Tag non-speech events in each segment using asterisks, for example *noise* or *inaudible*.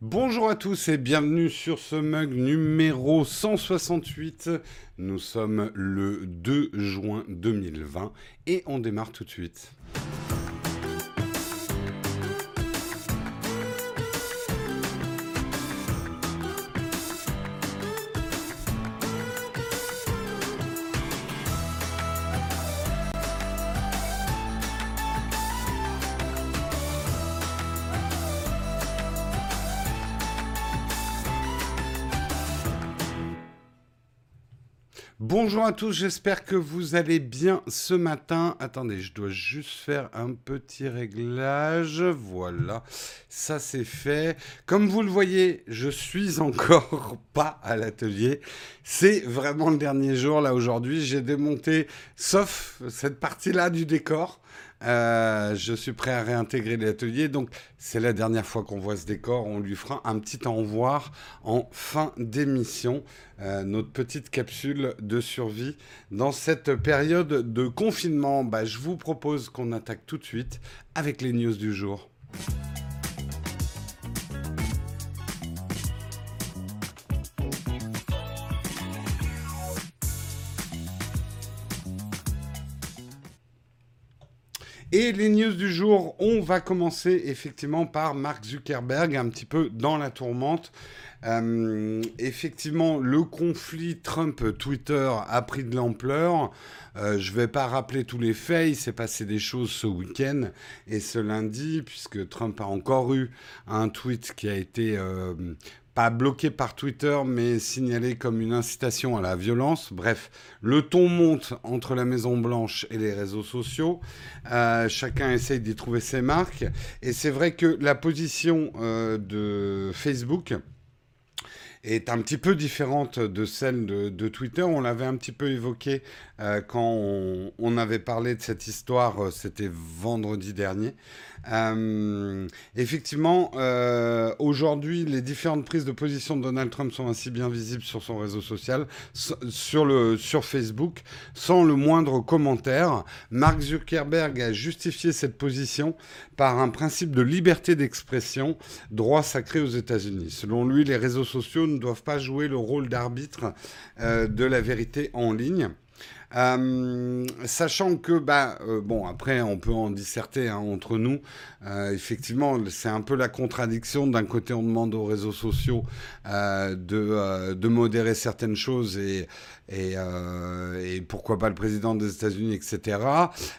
Bonjour à tous et bienvenue sur ce mug numéro 168. Nous sommes le 2 juin 2020 et on démarre tout de suite. Bonjour à tous, j'espère que vous allez bien ce matin. Attendez, je dois juste faire un petit réglage. Voilà, ça c'est fait. Comme vous le voyez, je suis encore *laughs* pas à l'atelier. C'est vraiment le dernier jour là aujourd'hui. J'ai démonté, sauf cette partie-là du décor. Euh, je suis prêt à réintégrer l'atelier. Donc, c'est la dernière fois qu'on voit ce décor. On lui fera un petit envoi en fin d'émission. Euh, notre petite capsule de survie dans cette période de confinement. Bah, je vous propose qu'on attaque tout de suite avec les news du jour. Et les news du jour, on va commencer effectivement par Mark Zuckerberg, un petit peu dans la tourmente. Euh, effectivement, le conflit Trump-Twitter a pris de l'ampleur. Euh, je ne vais pas rappeler tous les faits, il s'est passé des choses ce week-end et ce lundi, puisque Trump a encore eu un tweet qui a été euh, bloqué par Twitter, mais signalé comme une incitation à la violence. Bref, le ton monte entre la Maison Blanche et les réseaux sociaux. Euh, chacun essaye d'y trouver ses marques. Et c'est vrai que la position euh, de Facebook est un petit peu différente de celle de, Twitter. On l'avait un petit peu évoqué euh, quand on, avait parlé de cette histoire, c'était vendredi dernier. Euh, effectivement, euh, aujourd'hui, les différentes prises de position de Donald Trump sont ainsi bien visibles sur son réseau social, sur, le, sur Facebook, sans le moindre commentaire. Mark Zuckerberg a justifié cette position par un principe de liberté d'expression, droit sacré aux États-Unis. Selon lui, les réseaux sociaux ne doivent pas jouer le rôle d'arbitre euh, de la vérité en ligne. Euh, sachant que, bah, euh, bon, après, on peut en disserter hein, entre nous. Effectivement, c'est un peu la contradiction. D'un côté, on demande aux réseaux sociaux de, de, modérer certaines choses et, et pourquoi pas le président des États-Unis, etc.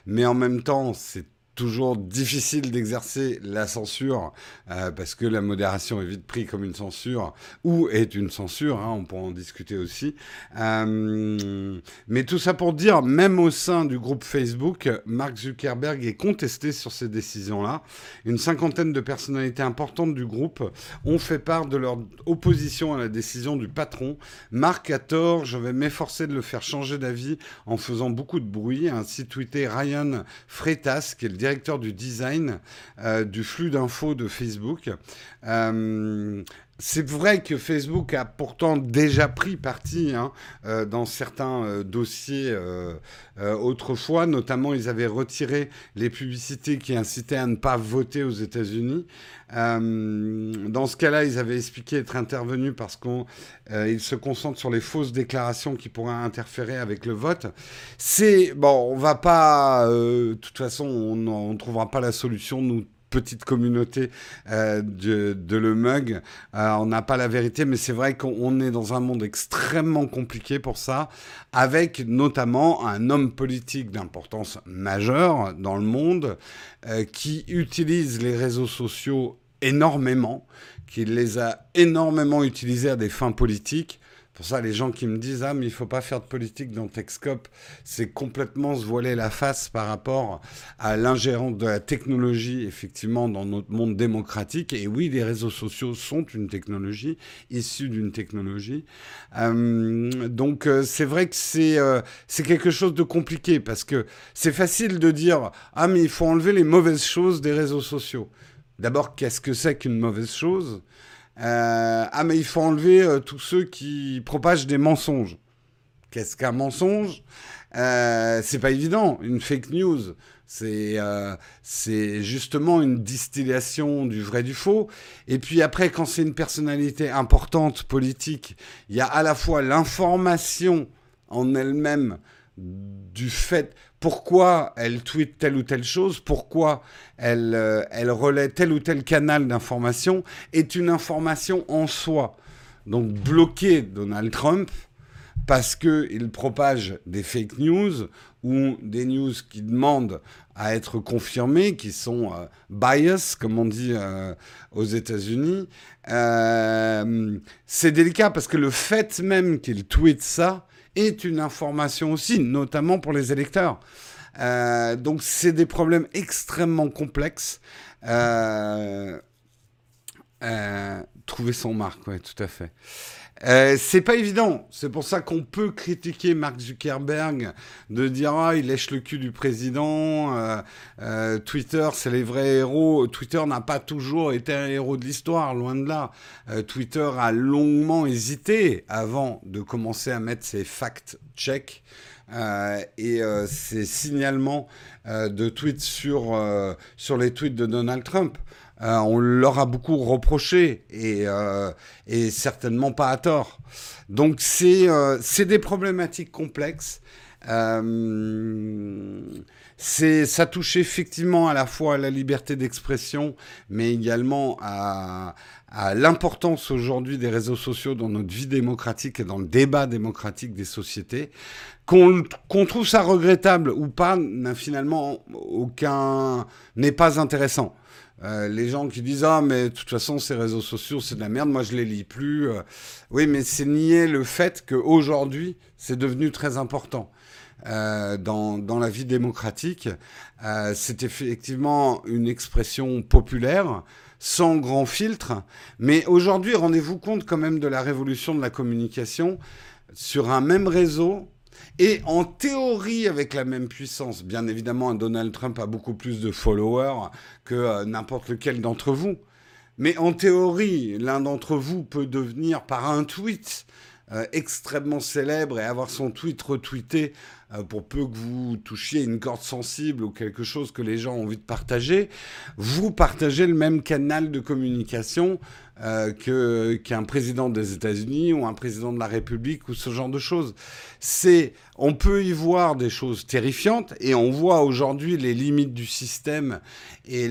Mais en même temps, c'est toujours difficile d'exercer la censure euh, parce que la modération est vite prise comme une censure ou est une censure, hein, on pourra en discuter aussi. Euh, mais tout ça pour dire, même au sein du groupe Facebook, Mark Zuckerberg est contesté sur ces décisions-là. Une cinquantaine de personnalités importantes du groupe ont fait part de leur opposition à la décision du patron. Mark a tort, je vais m'efforcer de le faire changer d'avis en faisant beaucoup de bruit, ainsi tweeté Ryan Freitas, qui est le directeur du design euh, du flux d'infos de Facebook. Euh, c'est vrai que Facebook a pourtant déjà pris parti hein, euh, dans certains dossiers autrefois. Notamment, ils avaient retiré les publicités qui incitaient à ne pas voter aux États-Unis. dans ce cas-là, ils avaient expliqué être intervenus parce qu'ils se concentrent sur les fausses déclarations qui pourraient interférer avec le vote. C'est bon, on va pas. de toute façon, on on ne trouvera pas la solution, nous petite communauté euh, de, le mug. Euh, on n'a pas la vérité, mais c'est vrai qu'on est dans un monde extrêmement compliqué pour ça, avec notamment un homme politique d'importance majeure dans le monde euh, qui utilise les réseaux sociaux énormément, qui les a énormément utilisés à des fins politiques pour ça, les gens qui me disent Ah, mais il faut pas faire de politique dans Techscope, c'est complètement se voiler la face par rapport à l'ingérence de la technologie, effectivement, dans notre monde démocratique. Et oui, les réseaux sociaux sont une technologie, issue d'une technologie. Euh, donc, euh, c'est vrai que c'est euh, quelque chose de compliqué parce que c'est facile de dire Ah, mais il faut enlever les mauvaises choses des réseaux sociaux. D'abord, qu'est-ce que c'est qu'une mauvaise chose? Euh, ah, mais il faut enlever euh, tous ceux qui propagent des mensonges. Qu'est-ce qu'un mensonge? Euh, C'est pas évident. Une fake news, C'est c'est justement une distillation du vrai du faux. Et puis après, quand c'est une personnalité importante, politique, il y a à la fois l'information en elle-même du fait pourquoi elle tweet telle ou telle chose, pourquoi elle, euh, elle relaie tel ou tel canal d'information, est une information en soi. Donc bloquer Donald Trump parce qu'il propage des fake news ou des news qui demandent à être confirmées, qui sont euh, bias, comme on dit euh, aux États-Unis. Euh, c'est délicat parce que le fait même qu'il tweet ça est une information aussi, notamment pour les électeurs. donc c'est des problèmes extrêmement complexes. trouver son marque, oui, tout à fait. Euh, c'est pas évident. C'est pour ça qu'on peut critiquer Mark Zuckerberg de dire ah il lèche le cul du président. Euh, euh, Twitter c'est les vrais héros. Twitter n'a pas toujours été un héros de l'histoire, loin de là. Twitter a longuement hésité avant de commencer à mettre ses fact checks. et ses signalements de tweets sur, sur les tweets de Donald Trump. Euh, on leur a beaucoup reproché et, euh, et certainement pas à tort. Donc c'est euh, des problématiques complexes. ça touche effectivement à la fois à la liberté d'expression, mais également à, à l'importance aujourd'hui des réseaux sociaux dans notre vie démocratique et dans le débat démocratique des sociétés. Qu'on trouve ça regrettable ou pas, n'a finalement aucun n'est pas intéressant. Euh, les gens qui disent ah mais de toute façon ces réseaux sociaux c'est de la merde, moi je les lis plus. Euh. oui mais c'est nier le fait qu'aujourd'hui c'est devenu très important euh, dans, dans, la vie démocratique. c'est effectivement une expression populaire sans grand filtre. Mais aujourd'hui rendez-vous compte quand même de la révolution de la communication sur un même réseau et en théorie, avec la même puissance, bien évidemment, Donald Trump a beaucoup plus de followers que euh, n'importe lequel d'entre vous. Mais en théorie, l'un d'entre vous peut devenir par un tweet euh, extrêmement célèbre et avoir son tweet retweeté euh, pour peu que vous touchiez une corde sensible ou quelque chose que les gens ont envie de partager, vous partagez le même canal de communication euh, qu'un président des États-Unis ou un président de la République ou ce genre de choses. C'est, on peut y voir des choses terrifiantes et on voit aujourd'hui les limites du système et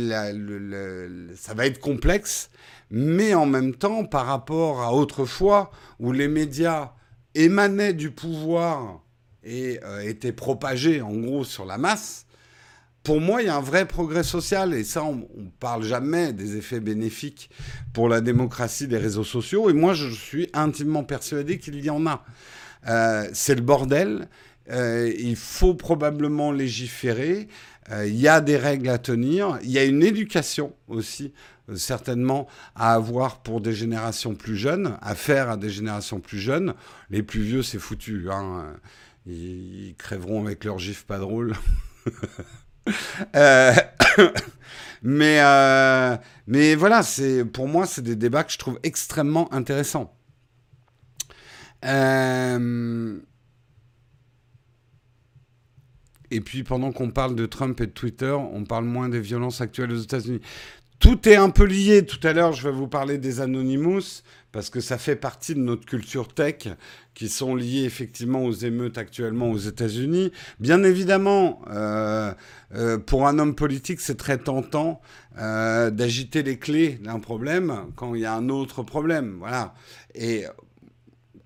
ça va être complexe. Mais en même temps, par rapport à autrefois où les médias émanaient du pouvoir et euh, étaient propagés en gros sur la masse, pour moi, il y a un vrai progrès social, et ça, on ne parle jamais des effets bénéfiques pour la démocratie des réseaux sociaux, et moi, je suis intimement persuadé qu'il y en a. Euh, c'est le bordel, euh, il faut probablement légiférer, il y a des règles à tenir, il y a une éducation aussi, certainement, à avoir pour des générations plus jeunes, à faire à des générations plus jeunes. Les plus vieux, c'est foutu, hein. ils, crèveront avec leur gif pas drôle. *laughs* Euh, *coughs* mais, euh, mais voilà, c'est, pour moi, c'est des débats que je trouve extrêmement intéressants. Euh, et puis pendant qu'on parle de Trump et de Twitter, on parle moins des violences actuelles aux États-Unis. Tout est un peu lié. Tout à l'heure, je vais vous parler des Anonymous parce que ça fait partie de notre culture tech qui sont liées effectivement aux émeutes actuellement aux États-Unis. Bien évidemment, euh, euh, pour un homme politique, c'est très tentant euh, d'agiter les clés d'un problème quand il y a un autre problème. Voilà. Et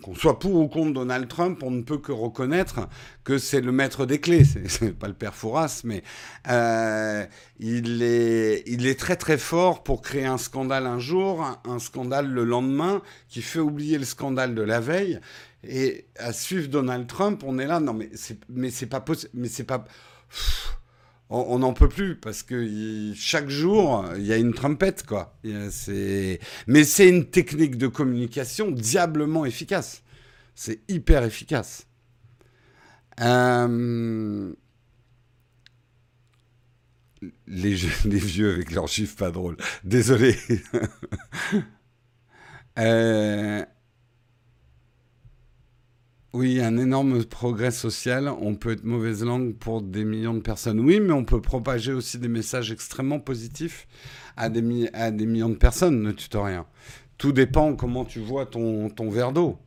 qu'on soit pour ou contre Donald Trump, on ne peut que reconnaître que c'est le maître des clés. *laughs* C'est pas le père Fouras, mais euh, il, est, très très fort pour créer un scandale un jour, un, scandale le lendemain, qui fait oublier le scandale de la veille. Et à suivre Donald Trump, on est là, non mais c'est mais c'est pas possible, mais c'est pas on n'en peut plus parce que chaque jour, il y a une trompette, quoi. Mais c'est une technique de communication diablement efficace. C'est hyper efficace. Euh, les, *laughs* les, vieux avec leurs chiffres pas drôles. Désolé. *laughs* euh... Oui, un énorme progrès social. On peut être mauvaise langue pour des millions de personnes. Oui, mais on peut propager aussi des messages extrêmement positifs à des, millions de personnes, ne rien. Tout dépend comment tu vois ton verre d'eau.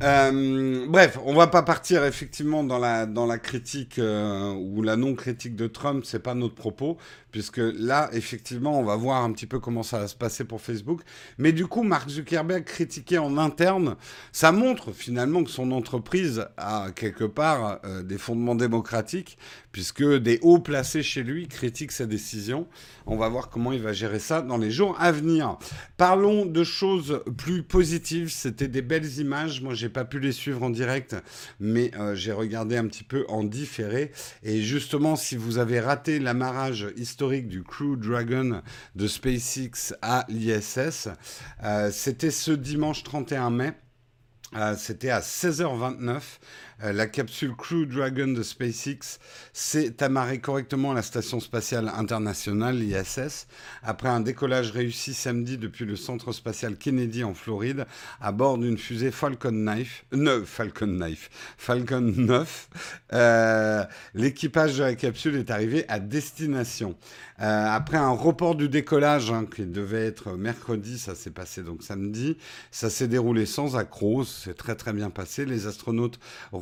Euh, bref, on va pas partir effectivement dans la, dans la critique euh, ou la non-critique de Trump, c'est pas notre propos, puisque là, effectivement, on va voir un petit peu comment ça va se passer pour Facebook. Mais du coup, Mark Zuckerberg critiqué en interne, ça montre finalement que son entreprise a quelque part euh, des fondements démocratiques, puisque des hauts placés chez lui critiquent sa décision. On va voir comment il va gérer ça dans les jours à venir. Parlons de choses plus positives. C'était des belles images. Moi, j'ai pas pu les suivre en direct, mais euh, j'ai regardé un petit peu en différé. Et justement, si vous avez raté l'amarrage historique du Crew Dragon de SpaceX à l'ISS, euh, c'était ce dimanche 31 mai. Euh, c'était à 16h29. Euh, la capsule Crew Dragon de SpaceX s'est amarrée correctement à la station spatiale internationale, l'ISS, après un décollage réussi samedi depuis le centre spatial Kennedy en Floride, à bord d'une fusée Falcon 9. Euh, Falcon 9. Falcon 9. Euh, l'équipage de la capsule est arrivé à destination. après un report du décollage hein, qui devait être mercredi, ça s'est passé donc samedi, ça s'est déroulé sans accroc, c'est très très bien passé. Les astronautes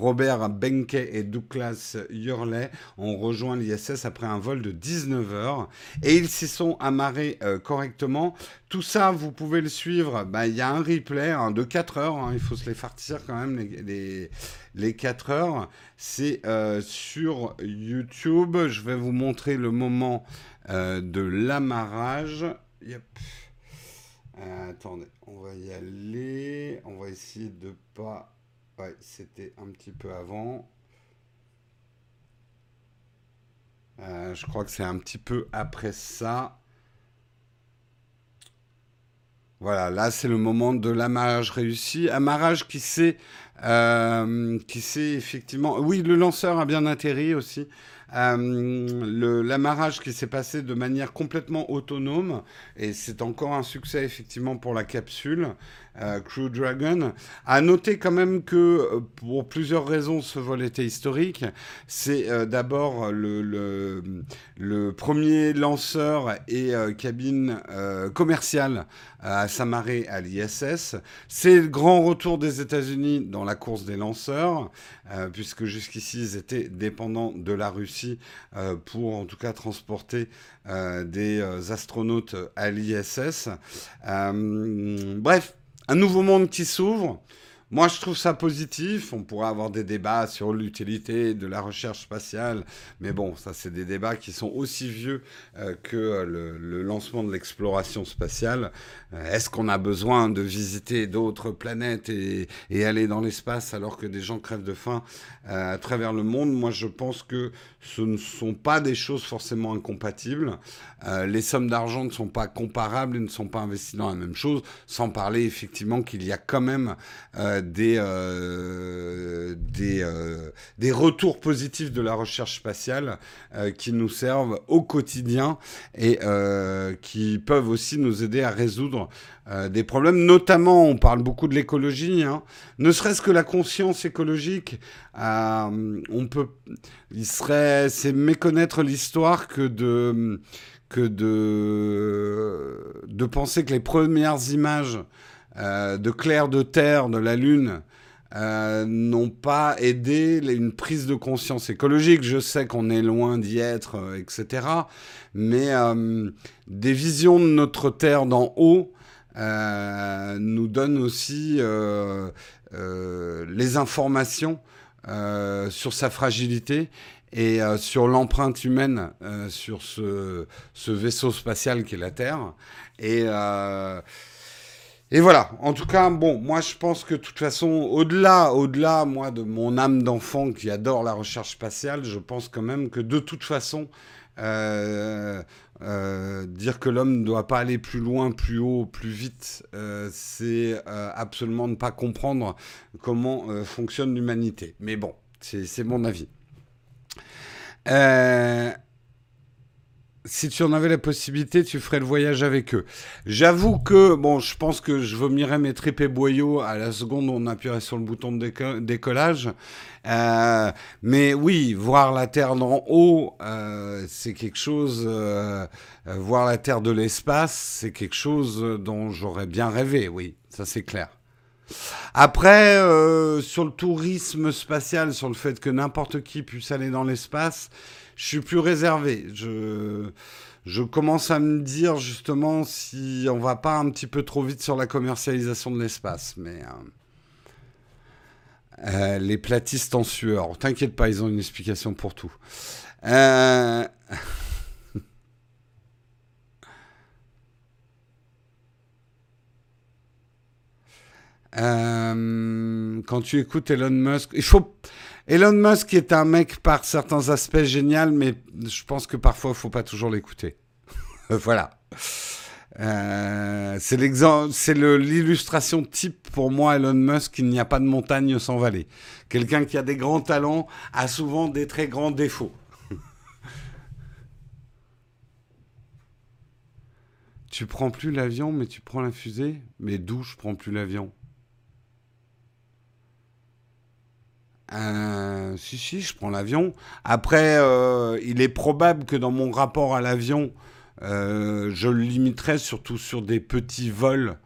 Robert Benke et Douglas Hurley ont rejoint l'ISS après un vol de 19 heures et ils s'y sont amarrés euh, correctement. Tout ça, vous pouvez le suivre. Bah, il y a un replay hein, de 4 heures. Hein. il faut se les fartir quand même, les, les, 4 heures. C'est euh, sur YouTube. Je vais vous montrer le moment euh, de l'amarrage. attendez, on va y aller. On va essayer de pas Ouais, c'était un petit peu avant. Euh, je crois que c'est un petit peu après ça. Voilà, là c'est le moment de l'amarrage réussi. Amarrage qui s'est, euh, qui s'est effectivement. Oui, le lanceur a bien atterri aussi. Euh, l'amarrage qui s'est passé de manière complètement autonome et c'est encore un succès effectivement pour la capsule. Euh, Crew Dragon. À noter quand même que euh, pour plusieurs raisons, ce vol était historique. C'est euh, d'abord le, le, premier lanceur et cabine commerciale à s'amarrer à l'ISS. C'est le grand retour des États-Unis dans la course des lanceurs, puisque jusqu'ici ils étaient dépendants de la Russie pour en tout cas transporter des astronautes à l'ISS. bref, un nouveau monde qui s'ouvre. Moi, je trouve ça positif. On pourrait avoir des débats sur l'utilité de la recherche spatiale, mais bon, ça, c'est des débats qui sont aussi vieux euh, que le, lancement de l'exploration spatiale. Euh, est-ce qu'on a besoin de visiter d'autres planètes et, aller dans l'espace alors que des gens crèvent de faim euh, à travers le monde? Moi, je pense que ce ne sont pas des choses forcément incompatibles. les sommes d'argent ne sont pas comparables et ne sont pas investies dans la même chose, sans parler effectivement qu'il y a quand même des, euh, euh, des retours positifs de la recherche spatiale euh, qui nous servent au quotidien et qui peuvent aussi nous aider à résoudre des problèmes. Notamment, on parle beaucoup de l'écologie, hein. ne serait-ce que la conscience écologique. on peut, il serait, c'est méconnaître l'histoire que de que de, de penser que les premières images euh, de clair de terre de la Lune euh, n'ont pas aidé une prise de conscience écologique. Je sais qu'on est loin d'y être, euh, etc. Mais des visions de notre Terre d'en haut nous donnent aussi les informations sur sa fragilité et sur l'empreinte humaine sur ce, ce, vaisseau spatial qui est la Terre. Et et voilà, en tout cas, bon, moi je pense que de toute façon, au-delà, au-delà, moi, de mon âme d'enfant qui adore la recherche spatiale, je pense quand même que de toute façon, euh, euh, dire que l'homme ne doit pas aller plus loin, plus haut, plus vite, euh, c'est absolument ne pas comprendre comment fonctionne l'humanité. Mais bon, c'est mon avis. Si tu en avais la possibilité, tu ferais le voyage avec eux. J'avoue que, bon, je pense que je vomirais mes tripes boyaux à la seconde où on appuierait sur le bouton de décollage. Euh, mais oui, voir la Terre d'en haut, euh, c'est quelque chose. Euh, voir la Terre de l'espace, c'est quelque chose dont j'aurais bien rêvé, oui, ça c'est clair. Après, sur le tourisme spatial, sur le fait que n'importe qui puisse aller dans l'espace, je suis plus réservé. Je, commence à me dire justement si on va pas un petit peu trop vite sur la commercialisation de l'espace. Mais euh, euh, les platistes en sueur, t'inquiète pas, ils ont une explication pour tout. Euh, *laughs* quand tu écoutes Elon Musk, il faut Elon Musk est un mec par certains aspects génial, mais je pense que parfois il faut pas toujours l'écouter. *laughs* voilà. Euh, c'est l'illustration type pour moi, Elon Musk, il n'y a pas de montagne sans vallée. Quelqu'un qui a des grands talents a souvent des très grands défauts. *laughs* tu prends plus l'avion, mais tu prends la fusée? Mais d'où je prends plus l'avion? Euh, si, si, je prends l'avion. Après, euh, il est probable que dans mon rapport à l'avion, euh, je le limiterai surtout sur des petits vols.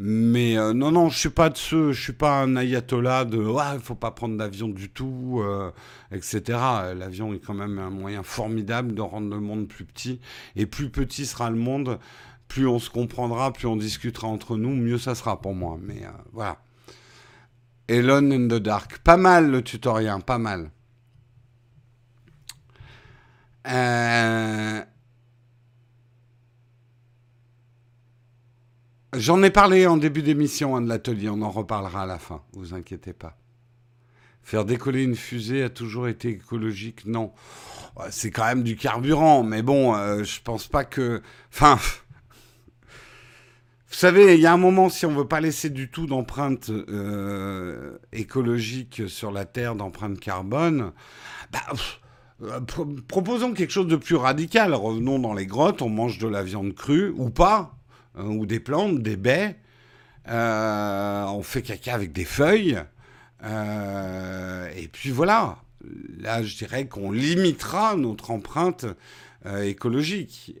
mais non, non, je suis pas de ceux, je suis pas un ayatollah de ah, il faut pas prendre d'avion du tout, etc. L'avion est quand même un moyen formidable de rendre le monde plus petit. Et plus petit sera le monde, plus on se comprendra, plus on discutera entre nous, mieux ça sera pour moi. Mais voilà. Elon in the Dark. Pas mal le tutoriel, pas mal. Euh, j'en ai parlé en début d'émission hein, de l'atelier, on en reparlera à la fin, vous inquiétez pas. Faire décoller une fusée a toujours été écologique? Non. C'est quand même du carburant, mais bon, euh, je pense pas que. Enfin. Vous savez, il y a un moment, si on veut pas laisser du tout d'empreinte euh, écologique sur la Terre, d'empreinte carbone, bah, euh, proposons quelque chose de plus radical. Revenons dans les grottes, on mange de la viande crue, ou pas, hein, ou des plantes, des baies. Euh, on fait caca avec des feuilles. et puis voilà. Là, je dirais qu'on limitera notre empreinte écologique.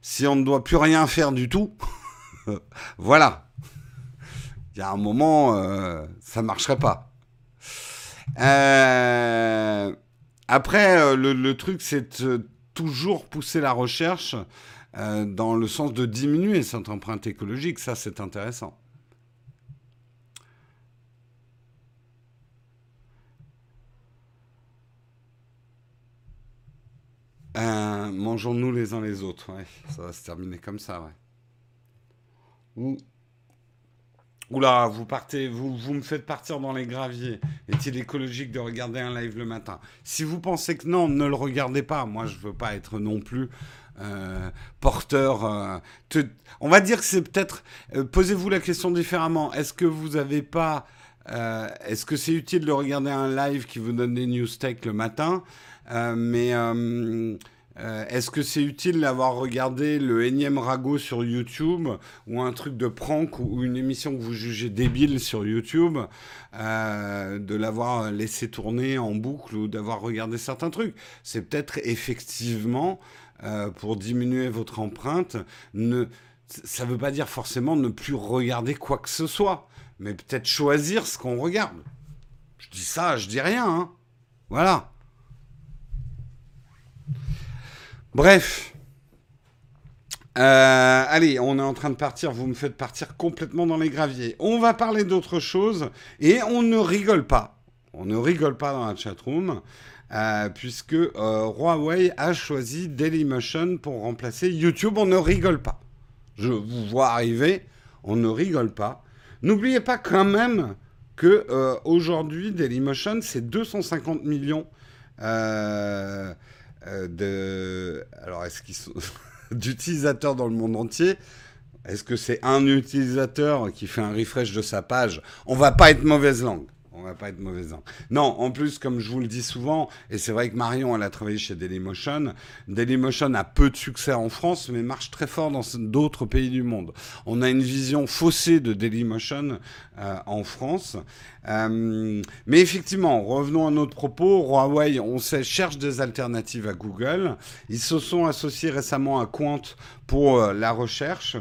si on ne doit plus rien faire du tout, *laughs* *laughs* voilà. Il y a un moment, euh, ça ne marcherait pas. Euh, après, euh, le, truc, c'est toujours pousser la recherche dans le sens de diminuer cette empreinte écologique. Ça, c'est intéressant. Mangeons-nous les uns les autres. Ça va se terminer comme ça. Oula, vous partez, vous, vous me faites partir dans les graviers. Est-il écologique de regarder un live le matin? Si vous pensez que non, ne le regardez pas. Moi, je veux pas être non plus euh, porteur. Euh, on va dire que c'est peut-être. Euh, posez-vous la question différemment. Est-ce que vous n'avez pas. Est-ce que c'est utile de regarder un live qui vous donne des news tech le matin? Mais est-ce que c'est utile d'avoir regardé le énième ragot sur YouTube ou un truc de prank ou une émission que vous jugez débile sur YouTube, euh, de l'avoir laissé tourner en boucle ou d'avoir regardé certains trucs? C'est peut-être effectivement euh, pour diminuer votre empreinte. Ne, ça ne veut pas dire forcément ne plus regarder quoi que ce soit, mais peut-être choisir ce qu'on regarde. Je dis ça, je dis rien. Hein. Voilà. Bref. Euh, allez, on est en train de partir. Vous me faites partir complètement dans les graviers. On va parler d'autre chose et on ne rigole pas. On ne rigole pas dans la chatroom. Euh, puisque euh, Huawei a choisi Dailymotion pour remplacer YouTube. On ne rigole pas. Je vous vois arriver, on ne rigole pas. N'oubliez pas quand même que aujourd'hui Dailymotion c'est 250 millions sont. *laughs* d'utilisateurs dans le monde entier? Est-ce que c'est un utilisateur qui fait un refresh de sa page? On va pas être mauvaise langue. On va pas être mauvais. Non, en plus, comme je vous le dis souvent, et c'est vrai que Marion, elle a travaillé chez Dailymotion. Dailymotion a peu de succès en France, mais marche très fort dans d'autres pays du monde. On a une vision faussée de Dailymotion euh, en France. Euh, mais effectivement, revenons à notre propos. Huawei, on sait, cherche des alternatives à Google. Ils se sont associés récemment à Quant pour euh, la recherche.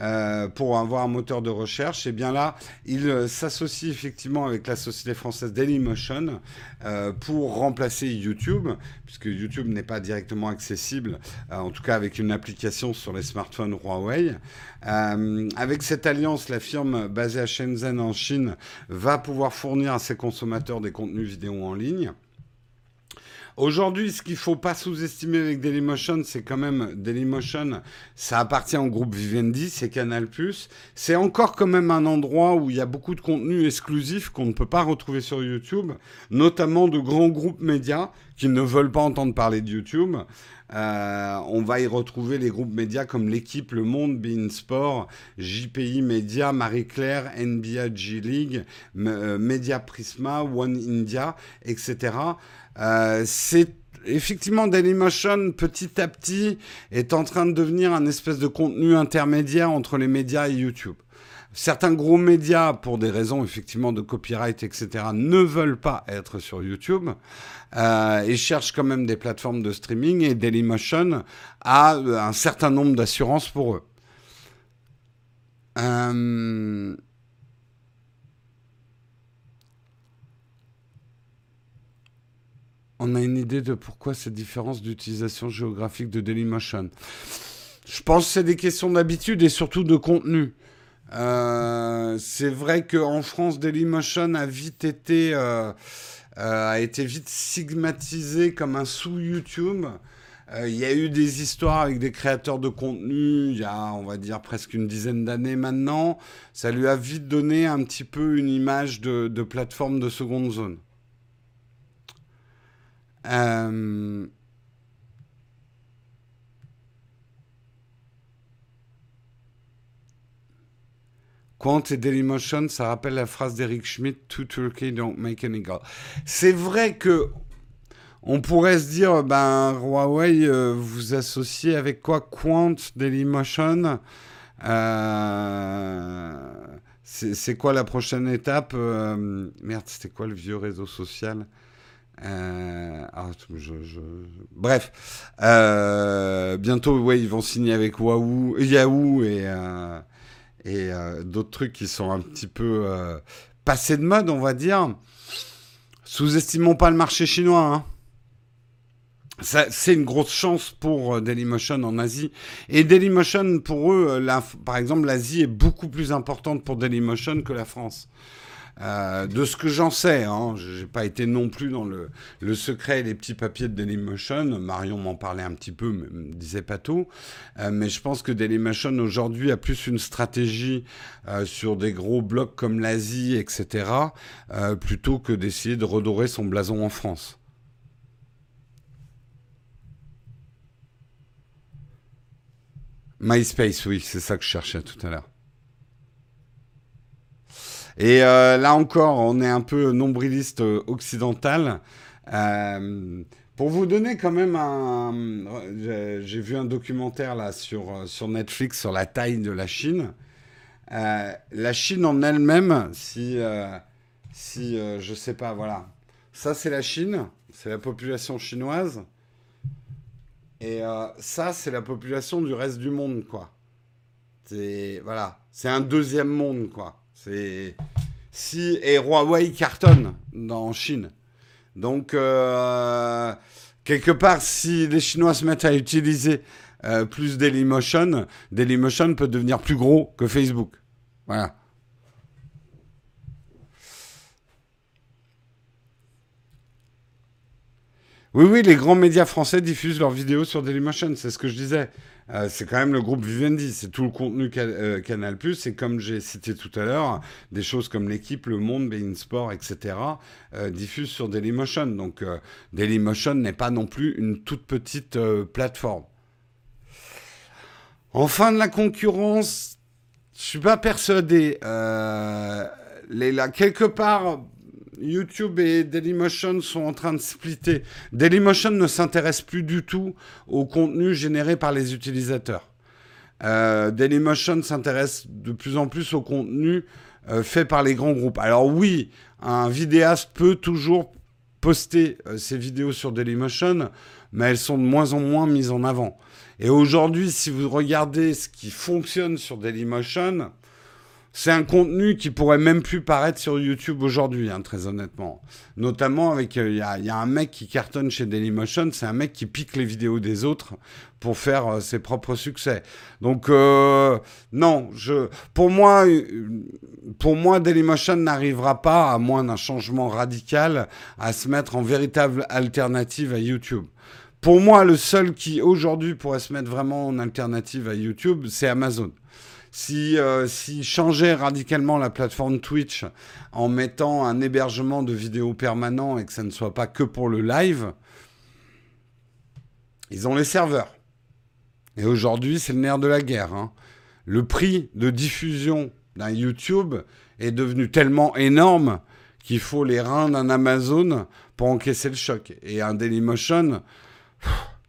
Euh, pour avoir un moteur de recherche, et bien là, il euh, s'associe effectivement avec la société française Dailymotion euh, pour remplacer YouTube, puisque YouTube n'est pas directement accessible, en tout cas avec une application sur les smartphones Huawei. avec cette alliance, la firme basée à Shenzhen en Chine va pouvoir fournir à ses consommateurs des contenus vidéo en ligne. Aujourd'hui, ce qu'il faut pas sous-estimer avec Dailymotion, c'est quand même Dailymotion, ça appartient au groupe Vivendi, c'est Canal+. C'est encore quand même un endroit où il y a beaucoup de contenus exclusifs qu'on ne peut pas retrouver sur YouTube, notamment de grands groupes médias qui ne veulent pas entendre parler de YouTube. Euh, on va y retrouver les groupes médias comme l'équipe Le Monde, Bein Sport, JPI Média, Marie-Claire, NBA G League, euh, Media Prisma, One India, etc. Euh, c'est effectivement Dailymotion petit à petit est en train de devenir un espèce de contenu intermédiaire entre les médias et YouTube. Certains gros médias, pour des raisons effectivement de copyright, etc., ne veulent pas être sur YouTube euh, et cherchent quand même des plateformes de streaming et Dailymotion a un certain nombre d'assurances pour eux. Euh, on a une idée de pourquoi cette différence d'utilisation géographique de Dailymotion. Je pense que c'est des questions d'habitude et surtout de contenu. Euh, c'est vrai qu'en France, Dailymotion a vite été, euh, euh, a été vite stigmatisé comme un sous YouTube. Il y a eu des histoires avec des créateurs de contenu il y a, on va dire, presque une dizaine d'années maintenant. Ça lui a vite donné un petit peu une image de plateforme de seconde zone. Euh... Quant et Dailymotion, ça rappelle la phrase d'Eric Schmidt To Turkey don't make any gold. C'est vrai que on pourrait se dire, ben Huawei, euh, vous associez avec quoi Quant, Dailymotion euh, C'est quoi la prochaine étape Merde, c'était quoi le vieux réseau social? Euh, ah, bref, euh, bientôt, ouais, ils vont signer avec Yahoo et, euh, et d'autres trucs qui sont un petit peu passés de mode, on va dire. Sous-estimons pas le marché chinois. Hein. C'est une grosse chance pour Dailymotion en Asie. Et Dailymotion, pour eux, par exemple, l'Asie est beaucoup plus importante pour Dailymotion que la France. Euh, de ce que j'en sais, hein, je n'ai pas été non plus dans le, secret et les petits papiers de Dailymotion. Marion m'en parlait un petit peu, mais me disait pas tout. Euh, mais je pense que Dailymotion aujourd'hui a plus une stratégie euh, sur des gros blocs comme l'Asie, etc., plutôt que d'essayer de redorer son blason en France. MySpace, oui, c'est ça que je cherchais tout à l'heure. Et euh, là encore, on est un peu nombriliste euh, occidental. Euh, pour vous donner quand même un... J'ai vu un documentaire là sur, sur Netflix sur la taille de la Chine. la Chine en elle-même, si, si je sais pas, voilà. Ça, c'est la Chine, c'est la population chinoise. Et ça, c'est la population du reste du monde, quoi. C'est voilà, c'est un deuxième monde, quoi. C'est si et Huawei cartonne en Chine. Donc euh, quelque part, si les Chinois se mettent à utiliser euh, plus Dailymotion, Dailymotion peut devenir plus gros que Facebook. Voilà. Oui, oui, les grands médias français diffusent leurs vidéos sur Dailymotion, c'est ce que je disais. Euh, c'est quand même le groupe Vivendi, c'est tout le contenu euh, Canal+, et comme j'ai cité tout à l'heure, des choses comme l'équipe, Le Monde, Bein Sport, etc., euh, diffusent sur Dailymotion. Donc Dailymotion n'est pas non plus une toute petite plateforme. En fin de la concurrence, je suis pas persuadé. Là, quelque part, YouTube et Dailymotion sont en train de splitter. Dailymotion ne s'intéresse plus du tout au contenu généré par les utilisateurs. Euh, Dailymotion s'intéresse de plus en plus au contenu euh, fait par les grands groupes. Alors oui, un vidéaste peut toujours poster euh, ses vidéos sur Dailymotion, mais elles sont de moins en moins mises en avant. Et aujourd'hui, si vous regardez ce qui fonctionne sur Dailymotion, c'est un contenu qui pourrait même plus paraître sur YouTube aujourd'hui, hein, très honnêtement. Notamment avec, euh, il y, a un mec qui cartonne chez Dailymotion, c'est un mec qui pique les vidéos des autres pour faire euh, ses propres succès. Donc euh, non, je, pour moi, pour moi, Dailymotion n'arrivera pas, à moins d'un changement radical, à se mettre en véritable alternative à YouTube. Pour moi, le seul qui aujourd'hui pourrait se mettre vraiment en alternative à YouTube, c'est Amazon. Si, euh, si changeait radicalement la plateforme Twitch en mettant un hébergement de vidéos permanent et que ça ne soit pas que pour le live, ils ont les serveurs. Et aujourd'hui, c'est le nerf de la guerre. Hein. Le prix de diffusion d'un YouTube est devenu tellement énorme qu'il faut les reins d'un Amazon pour encaisser le choc. Et un Dailymotion,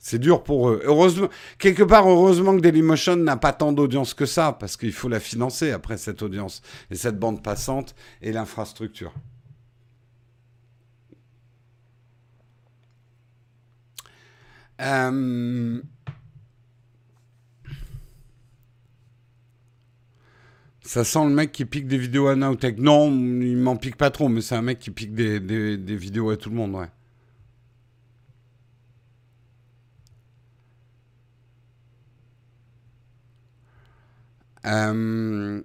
c'est dur pour eux. Heureusement, quelque part, heureusement que Dailymotion n'a pas tant d'audience que ça, parce qu'il faut la financer après cette audience et cette bande passante et l'infrastructure. Euh, ça sent le mec qui pique des vidéos à Nowtech. Non, il m'en pique pas trop, mais c'est un mec qui pique des, des vidéos à tout le monde, ouais. Euh,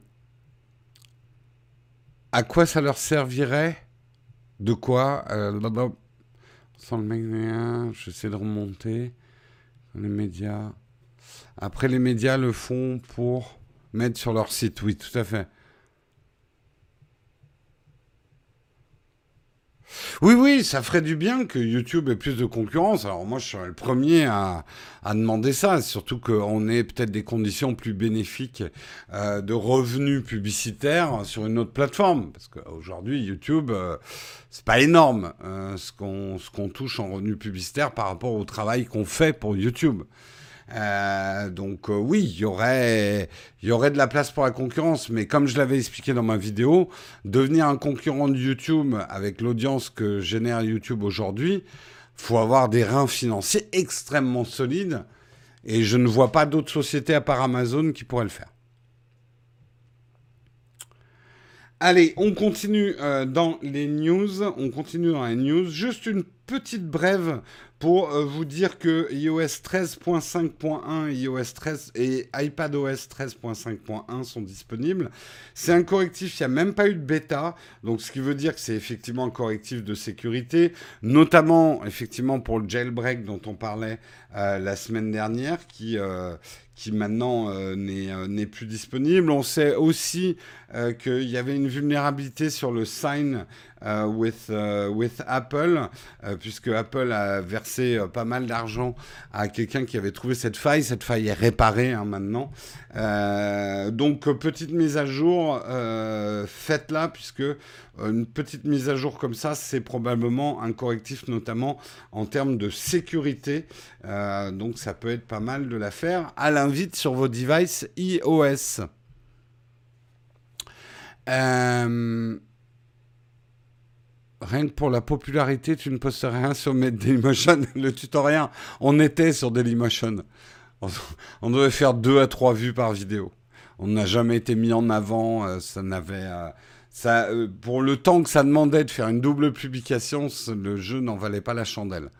à quoi ça leur servirait De quoi euh, Sans le mec, j'essaie de remonter. Les médias. Après, les médias le font pour mettre sur leur site, oui, tout à fait. Oui, oui, ça ferait du bien que YouTube ait plus de concurrence. Alors moi, je serais le premier à, demander ça, surtout qu'on ait peut-être des conditions plus bénéfiques euh, de revenus publicitaires sur une autre plateforme. Parce qu'aujourd'hui, YouTube, euh, c'est pas énorme euh, ce qu'on touche en revenus publicitaires par rapport au travail qu'on fait pour YouTube. Euh, donc euh, oui, il y aurait, de la place pour la concurrence, mais comme je l'avais expliqué dans ma vidéo, devenir un concurrent de YouTube avec l'audience que génère YouTube aujourd'hui, faut avoir des reins financiers extrêmement solides, et je ne vois pas d'autres sociétés à part Amazon qui pourraient le faire. Allez, on continue euh, dans les news. On continue dans les news. Juste une petite brève pour euh, vous dire que iOS 13.5.1, iOS 13 et iPadOS 13.5.1 sont disponibles. C'est un correctif, il n'y a même pas eu de bêta, donc ce qui veut dire que c'est effectivement un correctif de sécurité, notamment effectivement pour le jailbreak dont on parlait euh, la semaine dernière, qui, qui maintenant euh, euh, n'est plus disponible. On sait aussi euh, qu'il y avait une vulnérabilité sur le sign with, with Apple, puisque Apple a versé pas mal d'argent à quelqu'un qui avait trouvé cette faille. Cette faille est réparée hein, maintenant. donc petite mise à jour, faites-la, puisque une petite mise à jour comme ça, c'est probablement un correctif notamment en termes de sécurité. donc ça peut être pas mal de la faire. À vite sur vos devices iOS. Euh, rien que pour la popularité, tu ne postes rien sur Dailymotion. *laughs* Le tutoriel, on était sur Dailymotion. On, devait faire deux à trois vues par vidéo. On n'a jamais été mis en avant. Euh, ça n'avait. Euh, ça, pour le temps que ça demandait de faire une double publication, le jeu n'en valait pas la chandelle.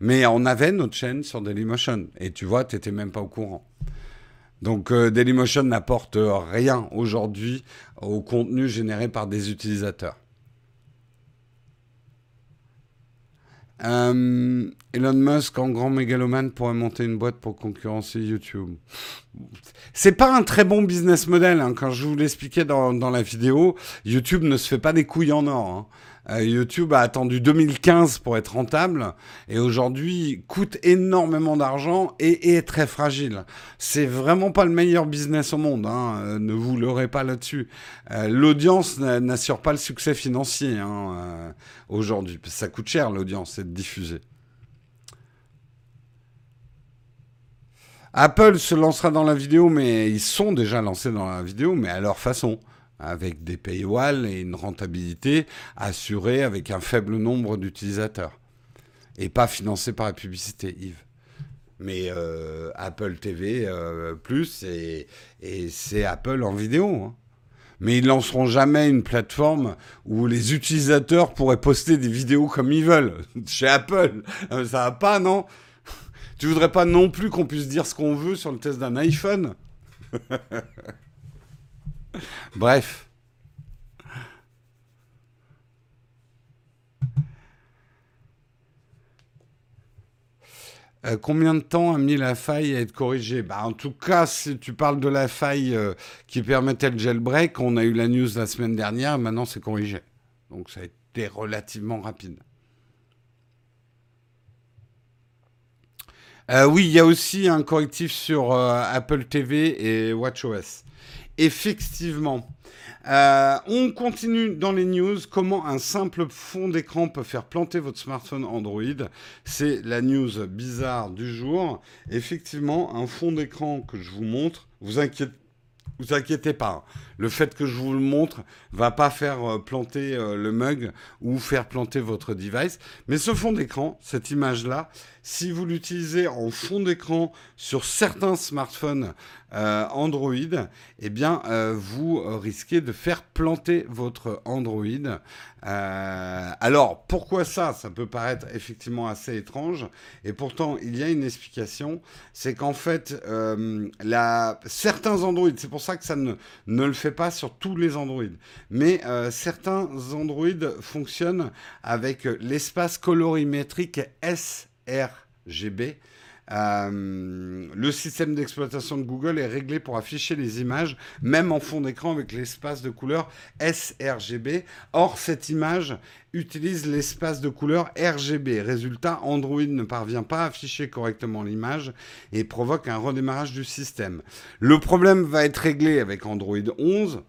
Mais on avait notre chaîne sur Dailymotion. Et tu vois, tu même pas au courant. Donc euh, Dailymotion n'apporte rien aujourd'hui au contenu généré par des utilisateurs. Euh, Elon Musk, en grand mégalomane, pourrait monter une boîte pour concurrencer YouTube. c'est pas un très bon business model. Hein. Quand je vous l'expliquais dans, la vidéo, YouTube ne se fait pas des couilles en or. Hein. Euh, YouTube a attendu 2015 pour être rentable et aujourd'hui coûte énormément d'argent et, est très fragile. C'est vraiment pas le meilleur business au monde, hein. Euh, ne vous leurrez pas là-dessus. Euh, l'audience n'assure pas le succès financier hein, aujourd'hui. Ça coûte cher l'audience, c'est de diffuser. Apple se lancera dans la vidéo, mais ils sont déjà lancés dans la vidéo, mais à leur façon avec des paywalls et une rentabilité assurée avec un faible nombre d'utilisateurs. Et pas financé par la publicité, Yves. Mais euh, Apple TV euh, Plus, et, c'est Apple en vidéo. Hein. Mais ils lanceront jamais une plateforme où les utilisateurs pourraient poster des vidéos comme ils veulent. *laughs* Chez Apple, euh, ça va pas, non? Tu voudrais pas non plus qu'on puisse dire ce qu'on veut sur le test d'un iPhone? *laughs* Bref. Euh, combien de temps a mis la faille à être corrigée? Bah, En tout cas, si tu parles de la faille euh, qui permettait le jailbreak, on a eu la news la semaine dernière, maintenant c'est corrigé. Donc ça a été relativement rapide. Euh, oui, il y a aussi un correctif sur Apple TV et WatchOS effectivement. Euh, on continue dans les news. Comment un simple fond d'écran peut faire planter votre smartphone Android? C'est la news bizarre du jour. Effectivement, un fond d'écran que je vous montre, vous inquiétez vous inquiétez pas, le fait que je vous le montre va pas faire euh, planter euh, le mug ou faire planter votre device. Mais ce fond d'écran, cette image-là, si vous l'utilisez en fond d'écran sur certains smartphones euh, Android, eh bien, vous risquez de faire planter votre Android. alors, pourquoi ça? Ça peut paraître effectivement assez étrange. Et pourtant, il y a une explication. C'est qu'en fait, certains Android, c'est pour ça que ça ne, ne le fait pas sur tous les Android. Mais euh, certains Android fonctionnent avec l'espace colorimétrique sRGB. Euh, le système d'exploitation de Google est réglé pour afficher les images, même en fond d'écran avec l'espace de couleur sRGB. Or, cette image utilise l'espace de couleur RGB. Résultat, Android ne parvient pas à afficher correctement l'image et provoque un redémarrage du système. Le problème va être réglé avec Android 11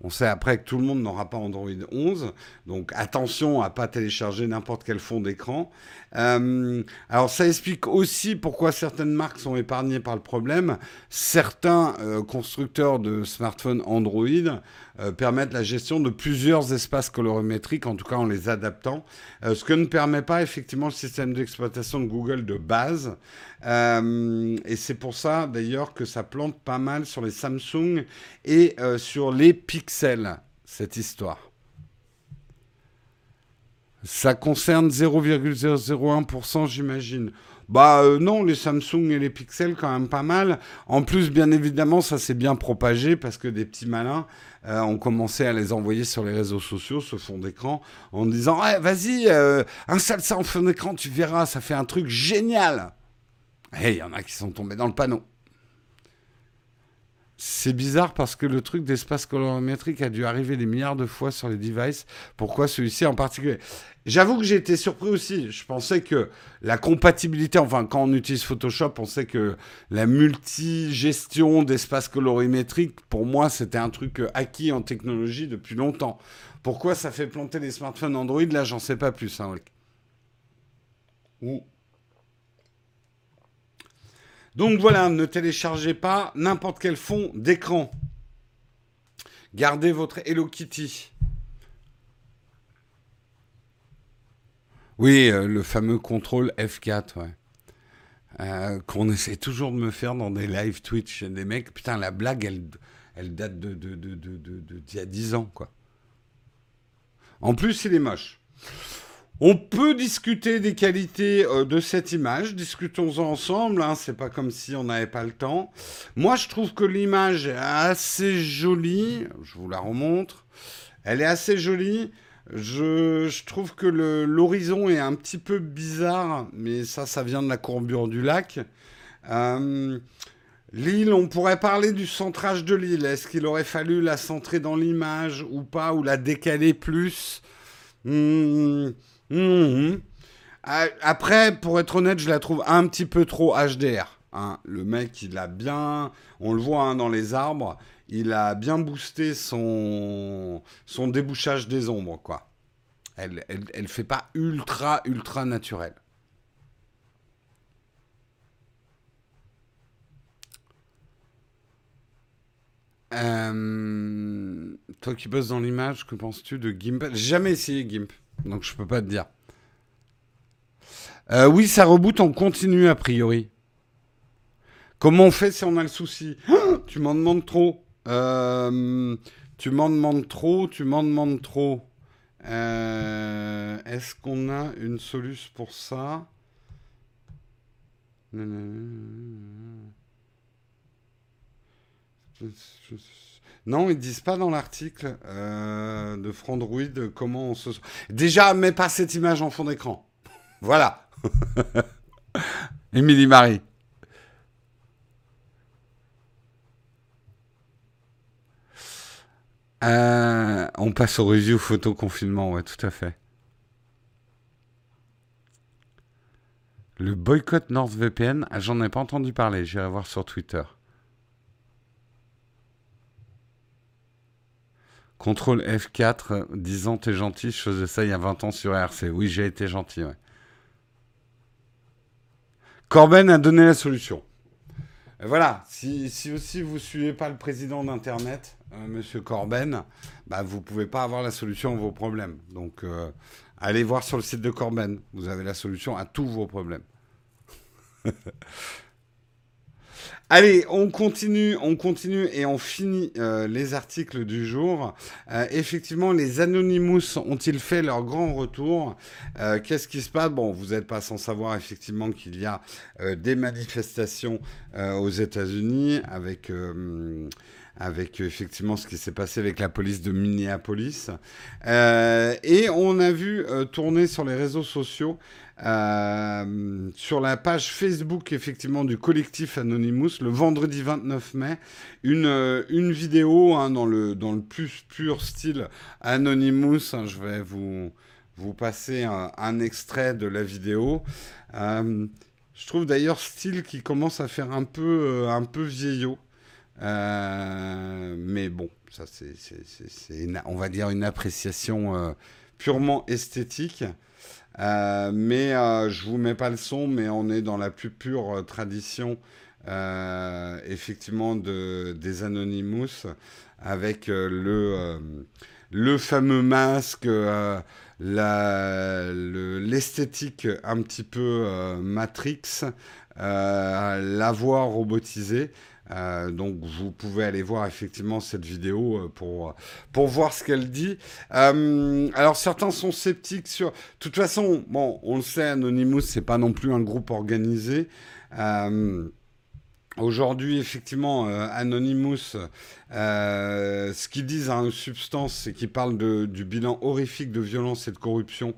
on sait après que tout le monde n'aura pas Android 11, donc attention à pas télécharger n'importe quel fond d'écran. Euh, alors ça explique aussi pourquoi certaines marques sont épargnées par le problème. Certains euh, constructeurs de smartphones Android euh, permettent la gestion de plusieurs espaces colorimétriques, en tout cas en les adaptant, ce que ne permet pas effectivement le système d'exploitation de Google de base. et c'est pour ça d'ailleurs que ça plante pas mal sur les Samsung et sur les Pixels, cette histoire. Ça concerne 0,001%, j'imagine. Bah euh, non, les Samsung et les Pixels quand même pas mal. En plus, bien évidemment, ça s'est bien propagé parce que des petits malins euh, ont commencé à les envoyer sur les réseaux sociaux, ce fond d'écran, en disant hey, vas-y, euh, installe ça en fond d'écran, tu verras, ça fait un truc génial. Et il y en a qui sont tombés dans le panneau. C'est bizarre parce que le truc d'espace colorimétrique a dû arriver des milliards de fois sur les devices. Pourquoi celui-ci en particulier? J'avoue que j'ai été surpris aussi. Je pensais que la compatibilité, enfin, quand on utilise Photoshop, on sait que la multi-gestion d'espace colorimétrique, pour moi, c'était un truc acquis en technologie depuis longtemps. Pourquoi ça fait planter les smartphones Android? Là, j'en sais pas plus. Hein, Donc voilà, ne téléchargez pas n'importe quel fond d'écran. Gardez votre Hello Kitty. Oui, euh, le fameux contrôle F4, ouais. Euh, qu'on essaie toujours de me faire dans des live Twitch. Des mecs, putain, la blague, elle, date de, de, y a 10 ans, quoi. En plus, il est moche. On peut discuter des qualités euh, de cette image, discutons-en ensemble, hein, c'est pas comme si on n'avait pas le temps. Moi je trouve que l'image est assez jolie, je vous la remontre, elle est assez jolie, je, trouve que l'horizon est un petit peu bizarre, mais ça, ça vient de la courbure du lac. Euh, Lille, on pourrait parler du centrage de l'île. Est-ce qu'il aurait fallu la centrer dans l'image ou pas, ou la décaler plus? Hmm, hmm. Après, pour être honnête, je la trouve un petit peu trop HDR. Hein. Le mec, il a bien, on le voit hein, dans les arbres, il a bien boosté son, débouchage des ombres, quoi. Elle, elle, fait pas ultra, ultra naturelle. Euh, toi qui bosses dans l'image, que penses-tu de GIMP? Jamais essayé GIMP, donc je peux pas te dire. Euh, oui, ça reboot en continu a priori. Comment on fait si on a le souci? Tu m'en demandes trop. Euh, tu m'en demandes trop, tu m'en demandes trop. Est-ce qu'on a une solution pour ça? Ils disent pas dans l'article euh, de Frandroid comment on se. Déjà, mets pas cette image en fond d'écran. voilà. *laughs* Émilie Marie. Euh, on passe au review photo confinement, ouais, tout à fait. Le boycott NordVPN, j'en ai pas entendu parler, j'irai voir sur Twitter. Contrôle F4, disant t'es gentil, je faisais ça il y a 20 ans sur RC. Oui, j'ai été gentil, ouais. Corben a donné la solution. voilà, si, aussi vous ne suivez pas le président d'Internet, euh, Monsieur Corben, bah, vous ne pouvez pas avoir la solution à vos problèmes. Donc, euh, allez voir sur le site de Corben. Vous avez la solution à tous vos problèmes. *laughs* Allez, on continue, on continue et on finit euh, les articles du jour. Euh, effectivement, les Anonymous ont-ils fait leur grand retour? Euh, Qu'est-ce qui se passe? Bon, vous n'êtes pas sans savoir effectivement qu'il y a des manifestations aux États-Unis avec avec effectivement ce qui s'est passé avec la police de Minneapolis. et on a vu tourner sur les réseaux sociaux euh, sur la page Facebook effectivement du collectif Anonymous le vendredi 29 mai une, euh, une vidéo hein, dans, le, dans le plus pur style Anonymous. Hein, je vais vous, vous passer un, extrait de la vidéo. Euh, je trouve d'ailleurs style qui commence à faire un peu, un peu vieillot. Mais bon, ça c'est, on va dire une appréciation purement esthétique. Euh, mais euh, je vous mets pas le son, mais on est dans la plus pure euh, tradition, effectivement, de, des Anonymous, avec le, le fameux masque, l'esthétique un petit peu Matrix, la voix robotisée. Euh, donc vous pouvez aller voir effectivement cette vidéo euh, pour, pour voir ce qu'elle dit. Euh, alors certains sont sceptiques sur... De toute façon, bon, on le sait, Anonymous, c'est pas non plus un groupe organisé. Aujourd'hui, effectivement, Anonymous, ce qu'ils disent à une substance, c'est qu'ils parlent de, du bilan horrifique de violence et de corruption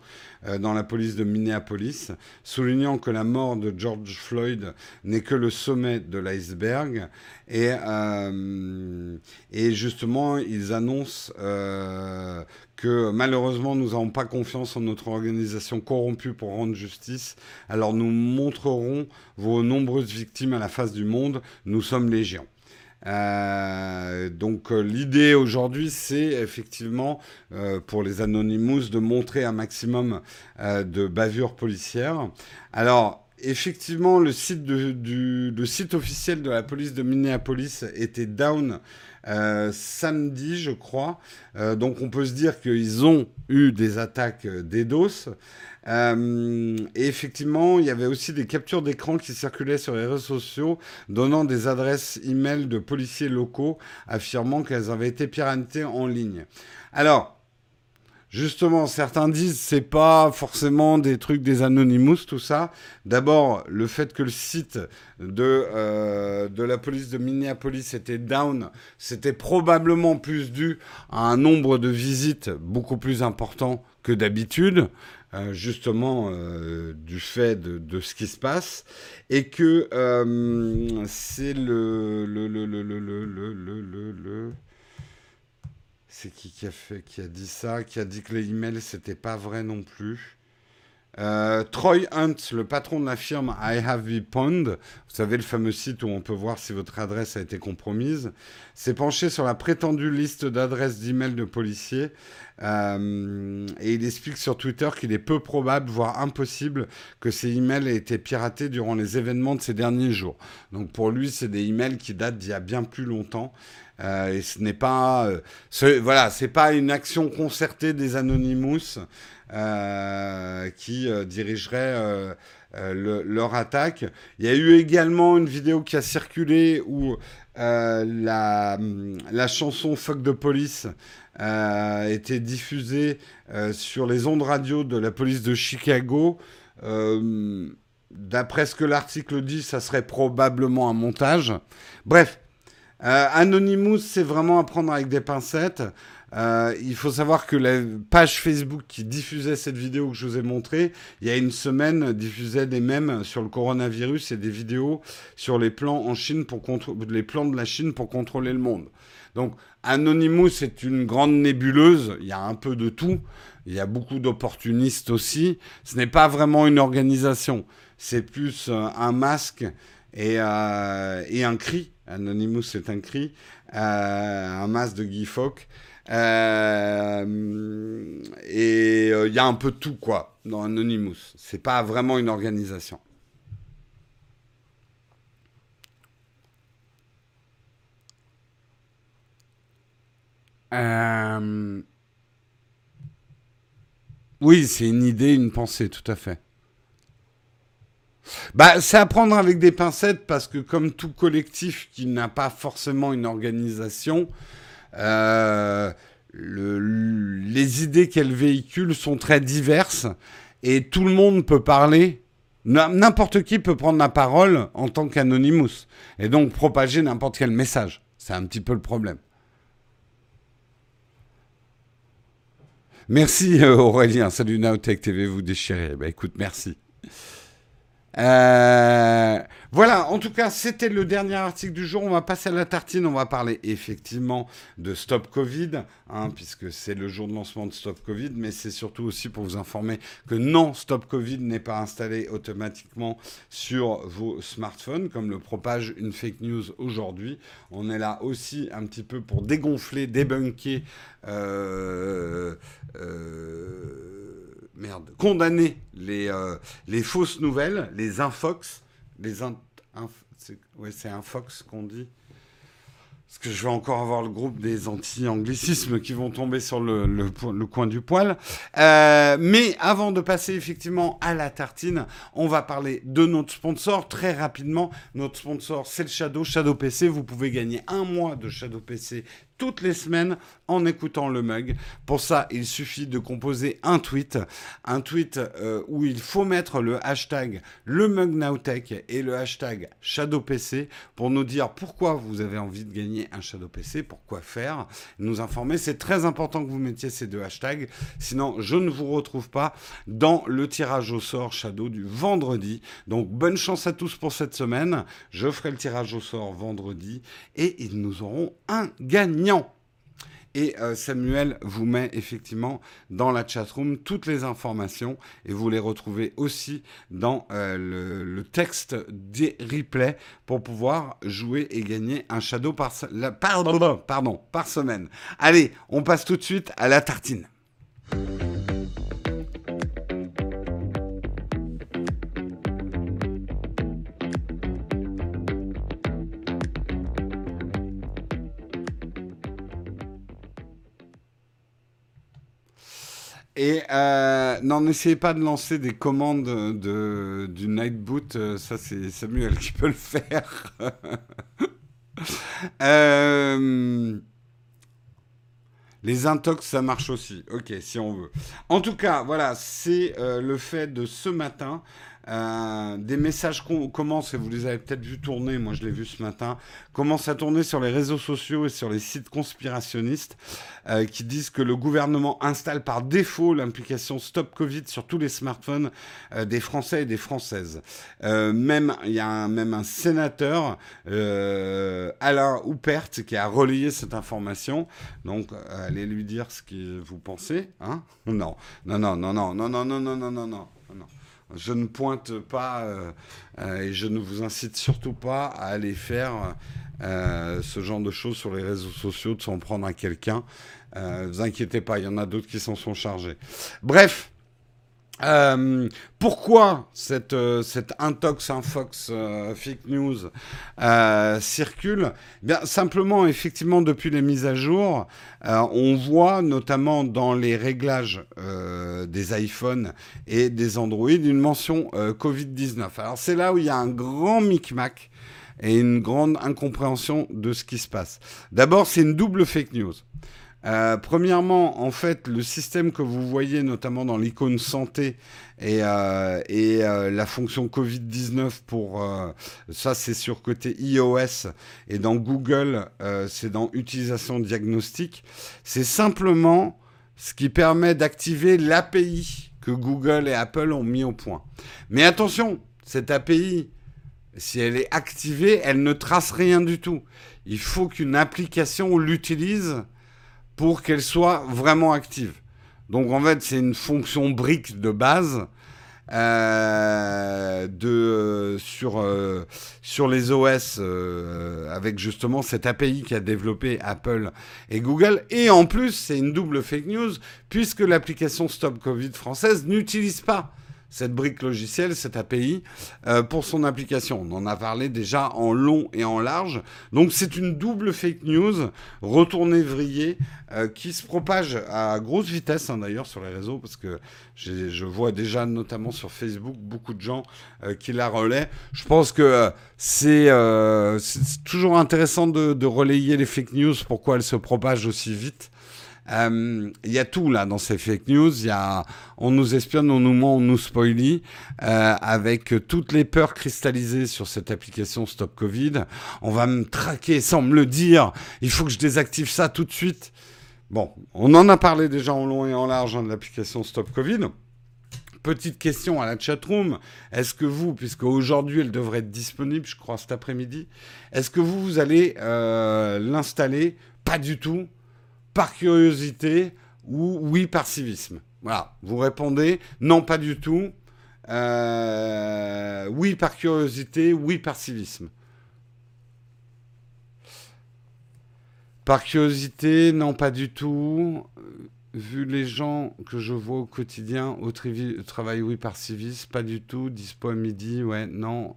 euh, dans la police de Minneapolis, soulignant que la mort de George Floyd n'est que le sommet de l'iceberg. Et, euh, et justement, ils annoncent euh, que malheureusement, nous n'avons pas confiance en notre organisation corrompue pour rendre justice. Alors nous montrerons vos nombreuses victimes à la face du monde. Nous sommes légions. Euh, donc euh, l'idée aujourd'hui, c'est effectivement euh, pour les Anonymous de montrer un maximum de bavures policières. Alors effectivement, le site officiel de la police de Minneapolis était down samedi, je crois. donc on peut se dire qu'ils ont eu des attaques DDoS. Euh, et effectivement, il y avait aussi des captures d'écran qui circulaient sur les réseaux sociaux, donnant des adresses e-mail de policiers locaux affirmant qu'elles avaient été piratées en ligne. Alors, Justement, certains disent c'est pas forcément des trucs des Anonymous, tout ça. D'abord, le fait que le site de, euh, de la police de Minneapolis était down, c'était probablement plus dû à un nombre de visites beaucoup plus important que d'habitude. Euh, justement euh, du fait de, ce qui se passe, et que c'est le, le, le, le c'est qui qui a fait, qui a dit ça, qui a dit que les emails c'était pas vrai non plus. Euh, Troy Hunt, le patron de la firme I Have Be Pond, vous savez le fameux site où on peut voir si votre adresse a été compromise, s'est penché sur la prétendue liste d'adresses d'emails de policiers euh, et il explique sur Twitter qu'il est peu probable, voire impossible, que ces emails aient été piratés durant les événements de ces derniers jours. Donc pour lui, c'est des emails qui datent d'il y a bien plus longtemps euh, et ce n'est pas, euh, voilà, c'est pas une action concertée des Anonymous euh, qui dirigerait leur attaque. Il y a eu également une vidéo qui a circulé où la, la, chanson Fuck de Police été diffusée sur les ondes radio de la police de Chicago. D'après ce que l'article dit, ça serait probablement un montage. Bref, euh, Anonymous, c'est vraiment à prendre avec des pincettes. Euh, il faut savoir que la page Facebook qui diffusait cette vidéo que je vous ai montrée, il y a une semaine, diffusait des mèmes sur le coronavirus et des vidéos sur les plans en Chine pour les plans de la Chine pour contrôler le monde. Donc Anonymous c'est une grande nébuleuse. Il y a un peu de tout. Il y a beaucoup d'opportunistes aussi. Ce n'est pas vraiment une organisation. C'est plus euh, un masque et, et un cri Anonymous, c'est un cri. Euh, un masque de Guy Fawkes. Euh, et il euh, y a un peu tout, quoi, dans Anonymous. C'est pas vraiment une organisation. Oui, c'est une idée, une pensée, tout à fait. Bah, c'est à prendre avec des pincettes parce que comme tout collectif qui n'a pas forcément une organisation, euh, les idées qu'elle véhicule sont très diverses et tout le monde peut parler. N'importe qui peut prendre la parole en tant qu'anonymous et donc propager n'importe quel message. C'est un petit peu le problème. Merci euh, Aurélien. Salut Naotech TV, vous déchirez. Bah écoute, merci. Euh, voilà, en tout cas, c'était le dernier article du jour. On va passer à la tartine. On va parler effectivement de Stop Covid, hein, puisque c'est le jour de lancement de Stop Covid, mais c'est surtout aussi pour vous informer que non, Stop Covid n'est pas installé automatiquement sur vos smartphones, comme le propage une fake news aujourd'hui. On est là aussi un petit peu pour dégonfler, débunker. Euh, euh, merde, condamner les, euh, les fausses nouvelles, les infox, les c'est infox qu'on dit. Parce que je vais encore avoir le groupe des anti-anglicismes qui vont tomber sur le, le, coin du poil. Euh, mais avant de passer effectivement à la tartine, on va parler de notre sponsor très rapidement. Notre sponsor, c'est le Shadow, Shadow PC. Vous pouvez gagner un mois de Shadow PC toutes les semaines en écoutant le mug. Pour ça, il suffit de composer un tweet, un tweet euh, où il faut mettre le hashtag le mug nowtech et le hashtag ShadowPC pour nous dire pourquoi vous avez envie de gagner un Shadow PC, pourquoi faire, nous informer. C'est très important que vous mettiez ces deux hashtags, sinon je ne vous retrouve pas dans le tirage au sort Shadow du vendredi. Donc bonne chance à tous pour cette semaine. Je ferai le tirage au sort vendredi et ils nous auront un gagnant. Et euh, Samuel vous met effectivement dans la chatroom toutes les informations et vous les retrouvez aussi dans euh, le, texte des replays pour pouvoir jouer et gagner un shadow par, pardon, par semaine. Allez, on passe tout de suite à la tartine. N'essayez pas de lancer des commandes de, du Nightboot. Euh, ça, c'est Samuel qui peut le faire. *laughs* euh, Les intox, ça marche aussi. Ok, si on veut. En tout cas, voilà, c'est euh, le fait de ce matin. Euh, des messages commencent, et vous les avez peut-être vu tourner, moi je l'ai vu ce matin, commencent à tourner sur les réseaux sociaux et sur les sites conspirationnistes euh, qui disent que le gouvernement installe par défaut l'implication Stop Covid sur tous les smartphones euh, des Français et des Françaises. même, il y a même un sénateur, Alain Houpert, qui a relayé cette information. Donc, allez lui dire ce que vous pensez. Hein non, non, non, non, non, non, non, non, non, non, non, non. Je ne pointe pas euh, euh, et je ne vous incite surtout pas à aller faire euh, ce genre de choses sur les réseaux sociaux, de s'en prendre à quelqu'un. Ne vous inquiétez pas, il y en a d'autres qui s'en sont chargés. Bref, euh, pourquoi cette, euh, cette intox, infox, euh, fake news circule? Eh Bien simplement, effectivement, depuis les mises à jour, on voit notamment dans les réglages des iPhones et des Android une mention Covid-19. Alors c'est là où il y a un grand micmac et une grande incompréhension de ce qui se passe. D'abord, c'est une double fake news. Euh, premièrement, en fait, le système que vous voyez notamment dans l'icône santé et, euh, euh, la fonction Covid-19 pour ça, c'est sur côté iOS et dans Google, c'est dans utilisation diagnostique. C'est simplement ce qui permet d'activer l'API que Google et Apple ont mis au point. Mais attention, cette API, si elle est activée, elle ne trace rien du tout. Il faut qu'une application l'utilise pour qu'elle soit vraiment active. Donc en fait, c'est une fonction brique de base euh, euh, sur les OS euh, avec justement cette API qui a développé Apple et Google. Et en plus, c'est une double fake news puisque l'application Stop Covid française n'utilise pas cette brique logicielle, cette API, euh, pour son application. On en a parlé déjà en long et en large. Donc c'est une double fake news, retournée vrillée, euh, qui se propage à grosse vitesse hein, d'ailleurs sur les réseaux, parce que je vois déjà notamment sur Facebook beaucoup de gens euh, qui la relaient. Je pense que c'est toujours intéressant de, de relayer les fake news, pourquoi elles se propagent aussi vite. Il y a tout là dans ces fake news. Il y a, on nous espionne, on nous ment, on nous spoilie, euh, avec toutes les peurs cristallisées sur cette application Stop Covid. On va me traquer sans me le dire. Il faut que je désactive ça tout de suite. Bon, on en a parlé déjà en long et en large hein, de l'application Stop Covid. Petite question à la chatroom. Est-ce que vous, puisque aujourd'hui elle devrait être disponible, je crois cet après-midi, est-ce que vous, vous allez euh, l'installer? Pas du tout par curiosité ou oui par civisme Voilà, vous répondez non, pas du tout. Euh, oui par curiosité, oui par civisme. Par curiosité, non, pas du tout. Vu les gens que je vois au quotidien au travail, oui, par civisme, pas du tout. Dispo à midi, ouais, non.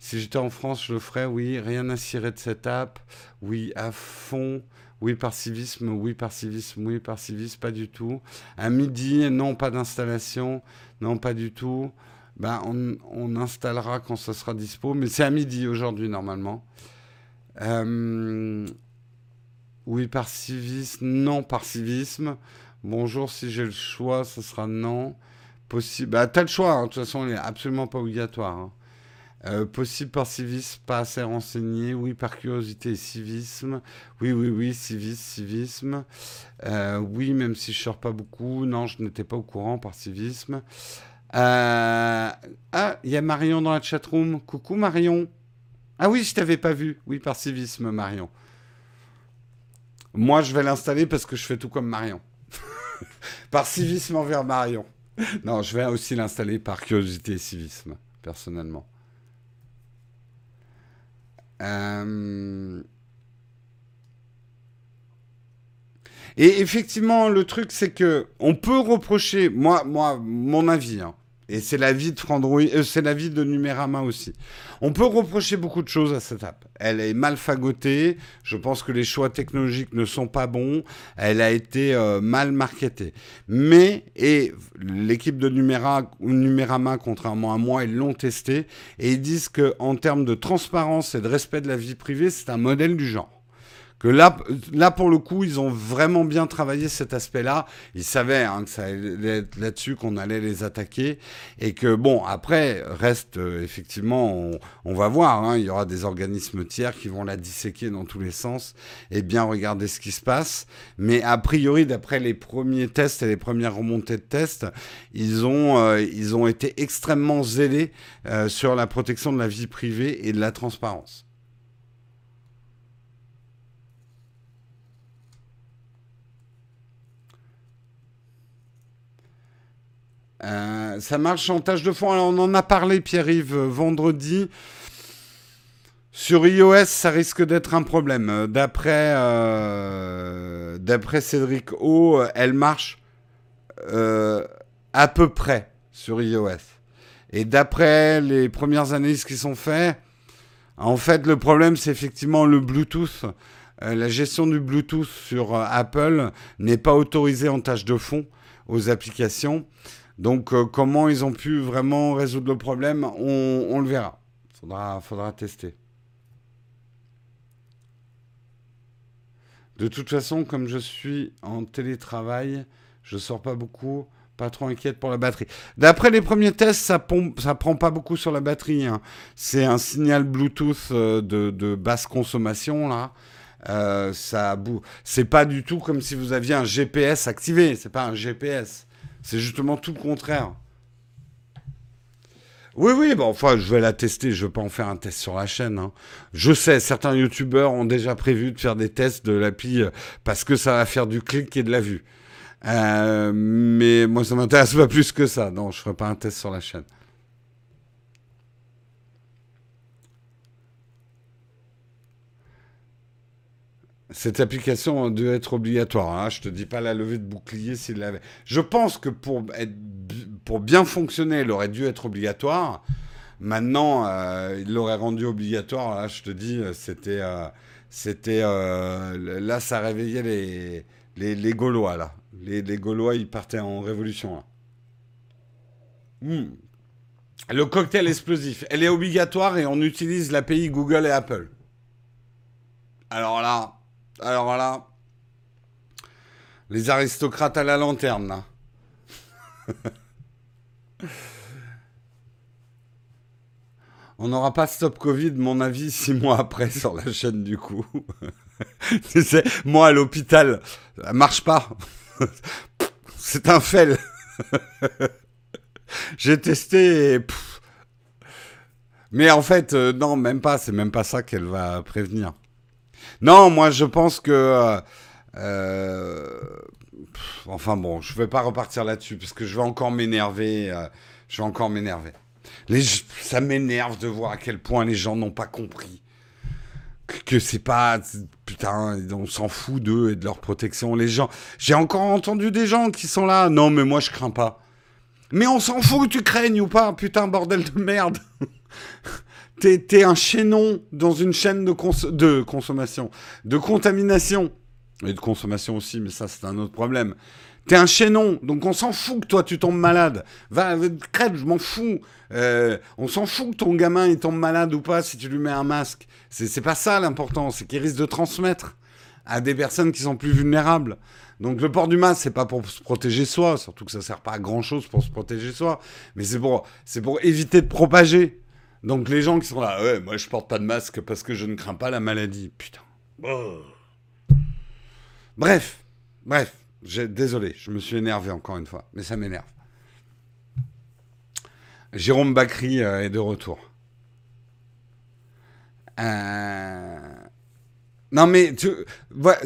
Si j'étais en France, je le ferais, oui. Rien à cirer de cette app, oui, à fond. Oui par civisme, oui par civisme, oui par civisme, pas du tout. À midi, non, pas d'installation, non, pas du tout. Ben, on, installera quand ça sera dispo, mais c'est à midi aujourd'hui normalement. Euh, oui par civisme, non par civisme. Bonjour, si j'ai le choix, ce sera non. Possible. Bah, t'as le choix, hein. de toute façon, il n'est absolument pas obligatoire. Hein. Euh, possible par civisme, pas assez renseigné. Oui, par curiosité et civisme. Oui, oui, oui, civisme, civisme. Euh, oui, même si je sors pas beaucoup. Non, je n'étais pas au courant par civisme. Euh, ah, il y a Marion dans la chatroom. Coucou Marion. Ah oui, je t'avais pas vu. Oui, par civisme, Marion. Moi, je vais l'installer parce que je fais tout comme Marion. *laughs* par civisme envers Marion. Non, je vais aussi l'installer par curiosité et civisme, personnellement. Euh, et effectivement, le truc, c'est que on peut reprocher, moi, moi, mon avis, hein, et c'est l'avis de Frandroid, euh, c'est l'avis de Numérama aussi. On peut reprocher beaucoup de choses à cette app. Elle est mal fagotée. Je pense que les choix technologiques ne sont pas bons. Elle a été euh, mal marketée. Mais, et l'équipe de Numéra, Numérama, contrairement à moi, ils l'ont testé et ils disent que en termes de transparence et de respect de la vie privée, c'est un modèle du genre que là, là, pour le coup, ils ont vraiment bien travaillé cet aspect-là. Ils savaient hein, que ça allait être là-dessus qu'on allait les attaquer. Et que, bon, après, reste euh, effectivement, on, on, va voir, hein, il y aura des organismes tiers qui vont la disséquer dans tous les sens et bien regarder ce qui se passe. Mais a priori, d'après les premiers tests et les premières remontées de tests, ils ont, euh, ils ont été extrêmement zélés euh, sur la protection de la vie privée et de la transparence. Euh, ça marche en tâche de fond. Alors, on en a parlé, Pierre-Yves, euh, vendredi. Sur iOS, ça risque d'être un problème. Euh, d'après Cédric O, elle marche à peu près sur iOS. Et d'après les premières analyses qui sont faites, en fait, le problème, c'est effectivement le Bluetooth. la gestion du Bluetooth sur Apple n'est pas autorisée en tâche de fond aux applications. Donc, euh, comment ils ont pu vraiment résoudre le problème, on, le verra. Faudra, faudra tester. De toute façon, comme je suis en télétravail, je sors pas beaucoup, pas trop inquiète pour la batterie. D'après les premiers tests, ça pompe, prend pas beaucoup sur la batterie. Hein. C'est un signal Bluetooth euh, de, basse consommation là. Euh, ça c'est pas du tout comme si vous aviez un GPS activé. C'est pas un GPS. C'est justement tout le contraire. Oui, oui, bon, enfin, je vais la tester. Je ne vais pas en faire un test sur la chaîne. Hein. Je sais, certains youtubeurs ont déjà prévu de faire des tests de l'appli euh, parce que ça va faire du clic et de la vue. Euh, mais moi, ça m'intéresse pas plus que ça. Non, je ne ferai pas un test sur la chaîne. Cette application doit être obligatoire. Hein. Je te dis pas la levée de bouclier s'il l'avait. Je pense que pour, être, pour bien fonctionner, elle aurait dû être obligatoire. Maintenant, euh, il l'aurait rendu obligatoire. Là, je te dis, c'était, euh, euh, là, ça réveillait les, les, Gaulois là. Les, les, Gaulois, ils partaient en révolution hmm. Le cocktail explosif, elle est obligatoire et on utilise l'API Google et Apple. Alors là, alors là, les aristocrates à la lanterne. *laughs* On n'aura pas Stop Covid, mon avis, six mois après sur la chaîne du coup. *laughs* tu sais, moi à l'hôpital, ça marche pas. *laughs* C'est un fel. J'ai testé. Mais en fait, euh, non, même pas. C'est même pas ça qu'elle va prévenir. Non, moi je pense que. Euh, euh, enfin bon, je ne vais pas repartir là-dessus parce que je vais encore m'énerver. Euh, je vais encore m'énerver. ça m'énerve de voir à quel point les gens n'ont pas compris que, c'est pas putain, on s'en fout d'eux et de leur protection. Les gens, j'ai encore entendu des gens qui sont là. Non, mais moi je crains pas. Mais on s'en fout que tu craignes ou pas, putain bordel de merde. *laughs* t'es un chaînon dans une chaîne de, de consommation, de contamination, et de consommation aussi, mais ça c'est un autre problème. T'es un chaînon, donc on s'en fout que toi tu tombes malade. Va, crève, je m'en fous. Euh, on s'en fout que ton gamin il tombe malade ou pas si tu lui mets un masque. C'est pas ça l'important, c'est qu'il risque de transmettre à des personnes qui sont plus vulnérables. Donc le port du masque, c'est pas pour se protéger soi, surtout que ça sert pas à grand chose pour se protéger soi, mais c'est pour, c'est pour éviter de propager. Donc les gens qui sont là, ouais, moi je porte pas de masque parce que je ne crains pas la maladie. Putain. Oh. Bref, bref, désolé, je me suis énervé encore une fois, mais ça m'énerve. Jérôme Bacry euh, est de retour. Euh, non mais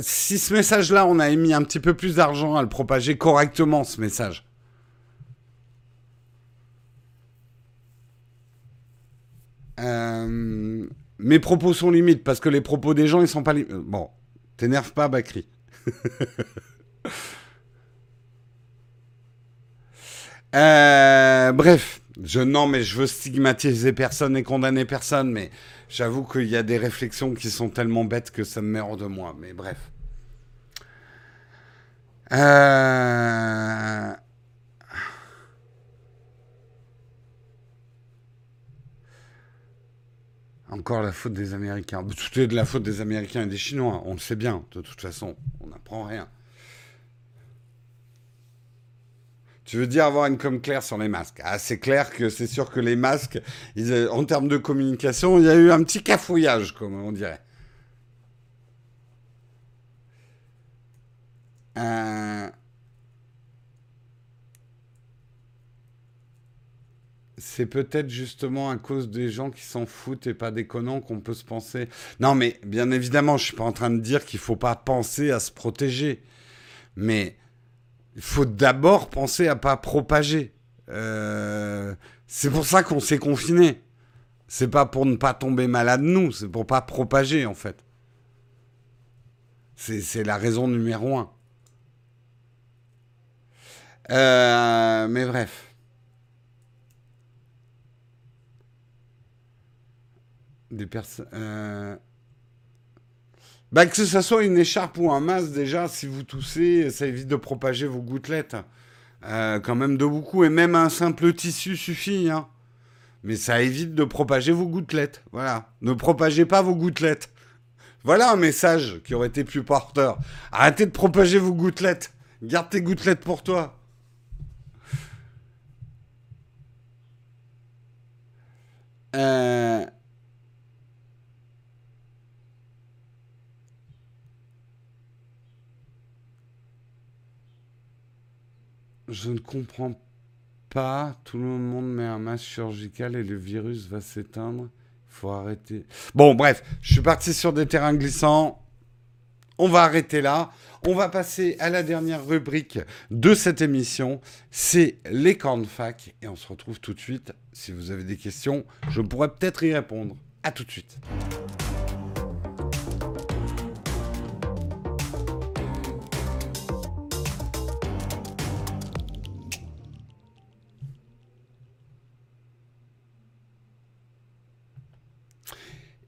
si ce message-là, on a émis un petit peu plus d'argent à le propager correctement, ce message. Euh, mes propos sont limites parce que les propos des gens, ils sont pas limites. Bon, t'énerve pas, Bakri. *laughs* Euh, bref, je non, mais je veux stigmatiser personne et condamner personne, mais j'avoue qu'il y a des réflexions qui sont tellement bêtes que ça me met hors de moi. Mais bref. Euh, Encore la faute des Américains. Tout est de la faute des Américains et des Chinois. On le sait bien. De toute façon, on n'apprend rien. Tu veux dire avoir une com claire sur les masques? Ah, c'est clair que c'est sûr que les masques, en termes de communication, il y a eu un petit cafouillage, comme on dirait. Euh, c'est peut-être justement à cause des gens qui s'en foutent et pas déconnants qu'on peut se penser. Non, mais bien évidemment, je suis pas en train de dire qu'il faut pas penser à se protéger, mais il faut d'abord penser à pas propager. Euh, c'est pour ça qu'on s'est confiné. C'est pas pour ne pas tomber malade nous, c'est pour pas propager en fait. C'est la raison numéro un. Euh, mais bref. Des personnes. Euh, bah, que ce soit une écharpe ou un masque, déjà, si vous toussez, ça évite de propager vos gouttelettes. Euh, quand même de beaucoup. Et même un simple tissu suffit. Hein. Mais ça évite de propager vos gouttelettes. Voilà. Ne propagez pas vos gouttelettes. Voilà un message qui aurait été plus porteur. Arrêtez de propager vos gouttelettes. Garde tes gouttelettes pour toi. Euh... Je ne comprends pas. Tout le monde met un masque chirurgical et le virus va s'éteindre. Il faut arrêter. Bon, bref, je suis parti sur des terrains glissants. On va arrêter là. On va passer à la dernière rubrique de cette émission. C'est les cornes fac. Et on se retrouve tout de suite. Si vous avez des questions, je pourrais peut-être y répondre. À tout de suite.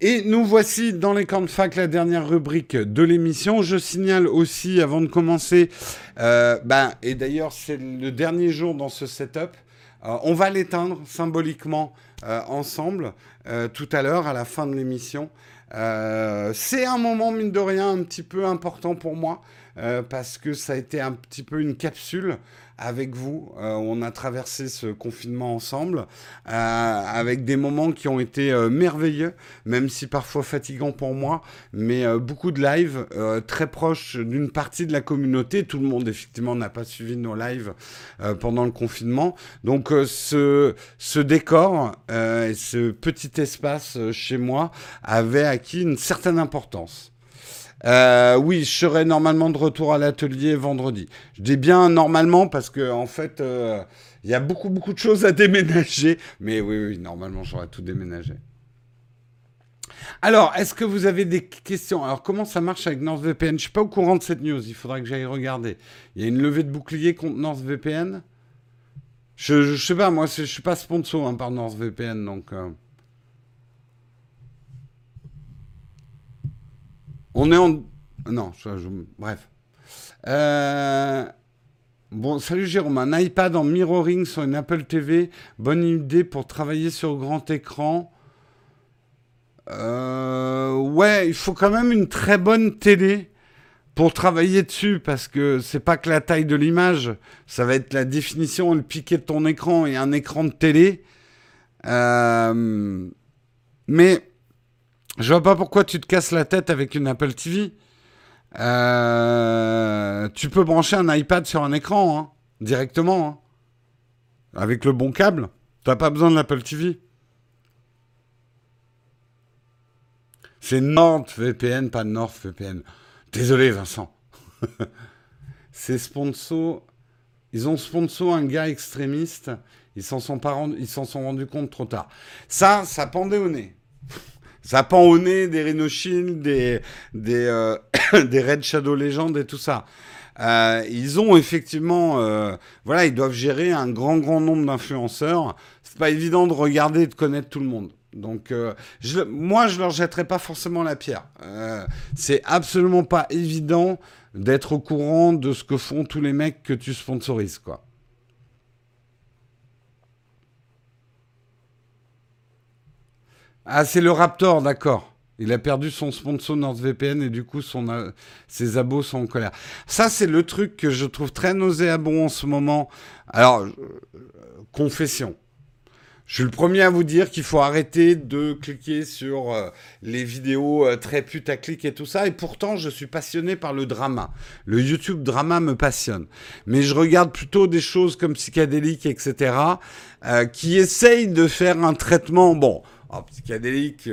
Et nous voici dans les camps de fac, la dernière rubrique de l'émission. Je signale aussi, avant de commencer, euh, ben, et d'ailleurs c'est le dernier jour dans ce setup, euh, on va l'éteindre symboliquement euh, ensemble tout à l'heure, à la fin de l'émission. c'est un moment, mine de rien, un petit peu important pour moi, parce que ça a été un petit peu une capsule avec vous. Euh, on a traversé ce confinement ensemble euh, avec des moments qui ont été euh, merveilleux, même si parfois fatigants pour moi, mais beaucoup de lives très proches d'une partie de la communauté. Tout le monde effectivement n'a pas suivi nos lives pendant le confinement. Donc ce, ce décor et ce petit espace chez moi avait acquis une certaine importance. Euh, oui, je serai normalement de retour à l'atelier vendredi. Je dis bien normalement parce que en fait, euh, il y a beaucoup beaucoup de choses à *laughs* déménager. Mais oui, oui, normalement, j'aurai tout déménagé. Alors, est-ce que vous avez des questions? Alors, comment ça marche avec NordVPN Je ne suis pas au courant de cette news. Il faudra que j'aille regarder. Il y a une levée de bouclier contre NordVPN je, ne sais pas, moi, je suis pas sponsor hein, par NordVPN, donc. Euh. On est en. Non, bref. Euh, bon, salut Jérôme. Un iPad en mirroring sur une Apple TV. Bonne idée pour travailler sur grand écran. Euh, ouais, il faut quand même une très bonne télé pour travailler dessus parce que c'est pas que la taille de l'image, ça va être la définition le piqué de ton écran et un écran de télé. Euh, mais je vois pas pourquoi tu te casses la tête avec une Apple TV. Euh, tu peux brancher un iPad sur un écran, hein, directement. Hein. avec le bon câble. T'as pas besoin de l'Apple TV. C'est NordVPN, pas NordVPN. Désolé, Vincent. *laughs* C'est sponsor. Ils ont sponsor un gars extrémiste. Ils s'en sont, ils s'en sont rendus compte trop tard. Ça, ça pendait au nez. Ça pend au nez des Rhino des, des, euh, *coughs* des Red Shadow Legends et tout ça. Euh, ils ont effectivement, euh, voilà, ils doivent gérer un grand, grand nombre d'influenceurs. C'est pas évident de regarder et de connaître tout le monde. Donc, je, moi, je leur jetterai pas forcément la pierre. c'est absolument pas évident d'être au courant de ce que font tous les mecs que tu sponsorises, quoi. Ah, c'est le Raptor, d'accord. Il a perdu son sponsor NordVPN et du coup son, euh, ses abos sont en colère. Ça, c'est le truc que je trouve très nauséabond en ce moment. Alors, euh, confession. Je suis le premier à vous dire qu'il faut arrêter de cliquer sur euh, les vidéos très putaclic et tout ça. Et pourtant, je suis passionné par le drama. Le YouTube drama me passionne. Mais je regarde plutôt des choses comme psychédélique, etc., qui essayent de faire un traitement. Bon, oh, psychédélique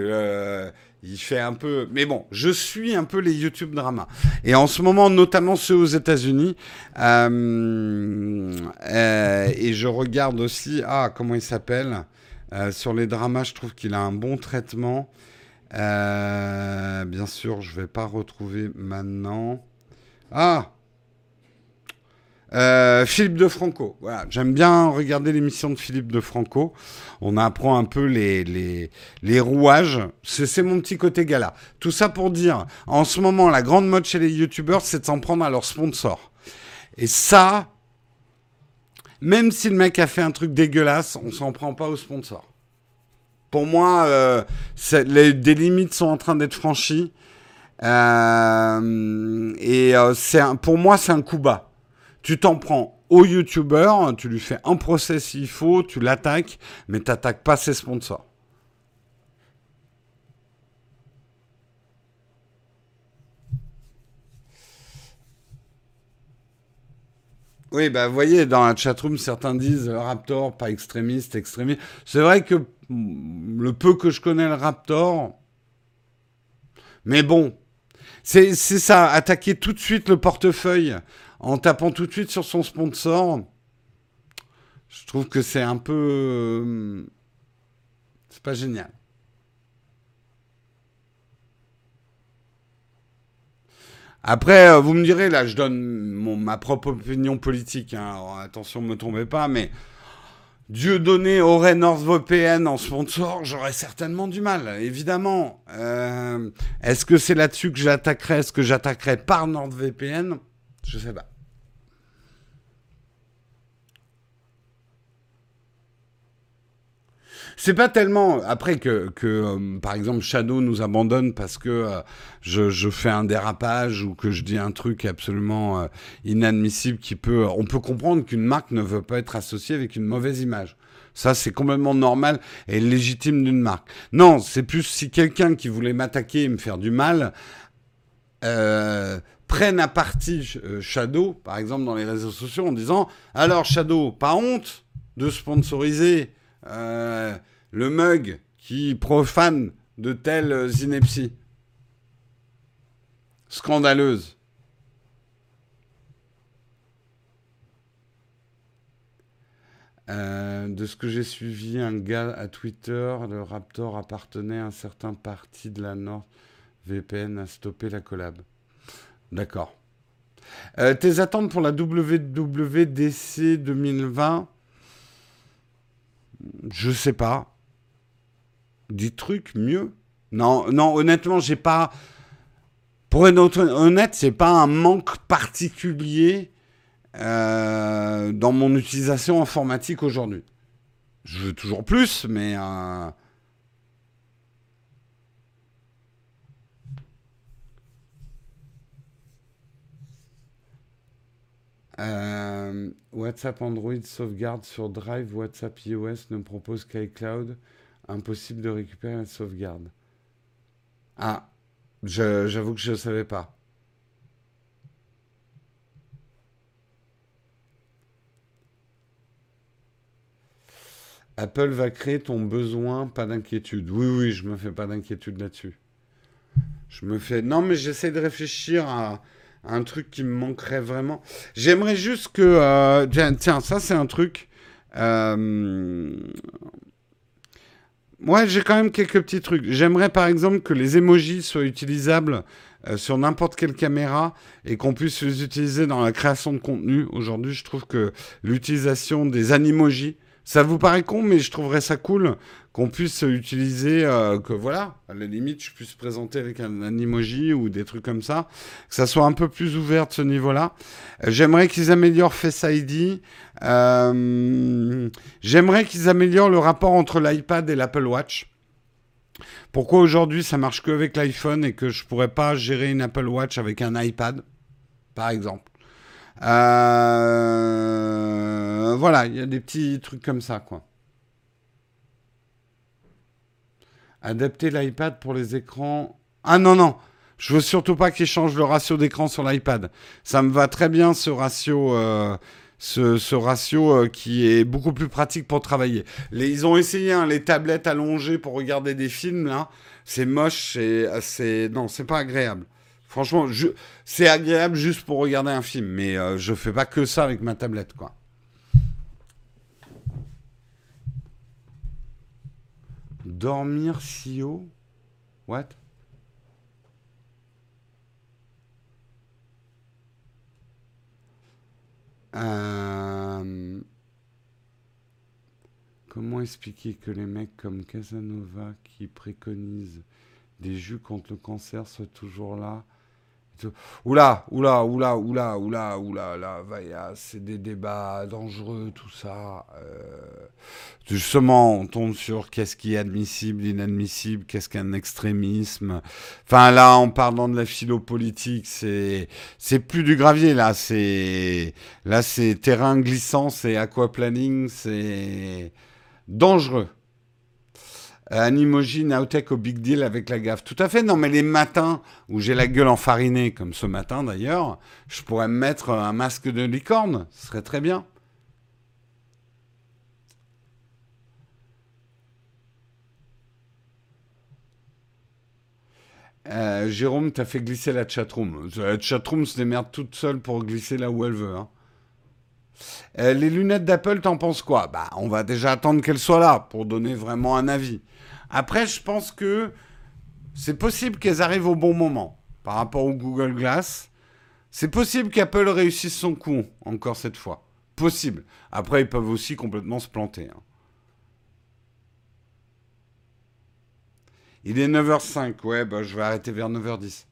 il fait un peu. Mais bon, je suis un peu les YouTube dramas. Et en ce moment, notamment ceux aux États-Unis. Euh, euh, et je regarde aussi. Ah, comment il s'appelle euh, Sur les dramas, je trouve qu'il a un bon traitement. bien sûr, je ne vais pas retrouver maintenant. Ah euh, Philippe de Franco. Voilà, j'aime bien regarder l'émission de Philippe de Franco. On apprend un peu les, rouages. C'est mon petit côté gala. Tout ça pour dire, en ce moment, la grande mode chez les youtubeurs, c'est de s'en prendre à leurs sponsors. Et ça, même si le mec a fait un truc dégueulasse, on s'en prend pas aux sponsors. Pour moi, euh, les, des limites sont en train d'être franchies. Euh, et pour moi, c'est un coup bas. Tu t'en prends au YouTuber, tu lui fais un procès s'il faut, tu l'attaques, mais tu n'attaques pas ses sponsors. Oui, bah, vous voyez, dans la chatroom, certains disent Raptor, pas extrémiste, extrémiste. C'est vrai que le peu que je connais le Raptor, mais bon, c'est ça, attaquer tout de suite le portefeuille en tapant tout de suite sur son sponsor, je trouve que c'est un peu. Euh, c'est pas génial. Après, euh, vous me direz, là, je donne ma propre opinion politique. Hein, attention, ne me tombez pas, mais Dieu donné aurait NordVPN en sponsor, j'aurais certainement du mal, évidemment. Euh, est-ce que c'est là-dessus que j'attaquerais Est-ce que j'attaquerais par NordVPN Je sais pas. C'est pas tellement après que, euh, par exemple, Shadow nous abandonne parce que euh, je, fais un dérapage ou que je dis un truc absolument euh, inadmissible qui peut. On peut comprendre qu'une marque ne veut pas être associée avec une mauvaise image. Ça, c'est complètement normal et légitime d'une marque. Non, c'est plus si quelqu'un qui voulait m'attaquer et me faire du mal prenne à partie Shadow, par exemple, dans les réseaux sociaux, en disant Alors, Shadow, pas honte de sponsoriser le mug qui profane de telles inepties. Scandaleuse. Euh, de ce que j'ai suivi, un gars à Twitter, le Raptor appartenait à un certain parti de la Nord. VPN a stoppé la collab. D'accord. Euh, tes attentes pour la WWDC 2020 Je sais pas des trucs mieux. Non, non, honnêtement, j'ai pas. Pour être honnête, c'est pas un manque particulier euh, dans mon utilisation informatique aujourd'hui. Je veux toujours plus, mais. Euh, euh, WhatsApp Android sauvegarde sur Drive, WhatsApp iOS ne propose qu'iCloud impossible de récupérer la sauvegarde. Ah, j'avoue que je ne savais pas. Apple va créer ton besoin, pas d'inquiétude. Oui, oui, je me fais pas d'inquiétude là-dessus. Je me fais. Non, mais j'essaie de réfléchir à, un truc qui me manquerait vraiment. J'aimerais juste que. Euh, tiens, ça, c'est un truc. Euh, moi, j'ai quand même quelques petits trucs. J'aimerais par exemple que les emojis soient utilisables euh, sur n'importe quelle caméra et qu'on puisse les utiliser dans la création de contenu. Aujourd'hui, je trouve que l'utilisation des animojis, ça vous paraît con, mais je trouverais ça cool qu'on puisse utiliser, euh, que voilà, à la limite, je puisse présenter avec un animoji ou des trucs comme ça, que ça soit un peu plus ouvert de ce niveau-là. Euh, j'aimerais qu'ils améliorent Face ID. Euh, j'aimerais qu'ils améliorent le rapport entre l'iPad et l'Apple Watch. Pourquoi aujourd'hui ça marche que avec l'iPhone et que je pourrais pas gérer une Apple Watch avec un iPad, par exemple? Voilà, il y a des petits trucs comme ça, quoi. Adapter l'iPad pour les écrans. Ah non, non, je veux surtout pas qu'ils changent le ratio d'écran sur l'iPad. Ça me va très bien ce ratio. Euh, ce, ratio euh, qui est beaucoup plus pratique pour travailler. ils ont essayé hein, les tablettes allongées pour regarder des films, là. C'est moche, c'est... Non, c'est pas agréable. Franchement, c'est agréable juste pour regarder un film, mais euh, je fais pas que ça avec ma tablette, quoi. Dormir si haut. What? Euh, comment expliquer que les mecs comme Casanova qui préconisent des jus contre le cancer soient toujours là? Oula, oula, oula, oula, oula, oula, là, c'est des débats dangereux, tout ça. Euh, justement, on tombe sur qu'est-ce qui est admissible, inadmissible, qu'est-ce qu'un extrémisme. Enfin, là, en parlant de la philo-politique, c'est, c'est plus du gravier, là, c'est, là, c'est terrain glissant, c'est aquaplaning, c'est dangereux. Animoji, Naotech au big deal avec la gaffe. Tout à fait, non, mais les matins où j'ai la gueule enfarinée, comme ce matin d'ailleurs, je pourrais me mettre un masque de licorne, ce serait très bien. Euh, Jérôme, t'as fait glisser la chatroom. La chatroom se démerde toute seule pour glisser là où elle veut. Hein. Euh, les lunettes d'Apple, t'en penses quoi? Bah, on va déjà attendre qu'elles soient là pour donner vraiment un avis. Après, je pense que c'est possible qu'elles arrivent au bon moment par rapport au Google Glass. C'est possible qu'Apple réussisse son coup encore cette fois. Possible. Après, ils peuvent aussi complètement se planter. Hein. Il est 9h05. Ouais, bah, je vais arrêter vers 9h10.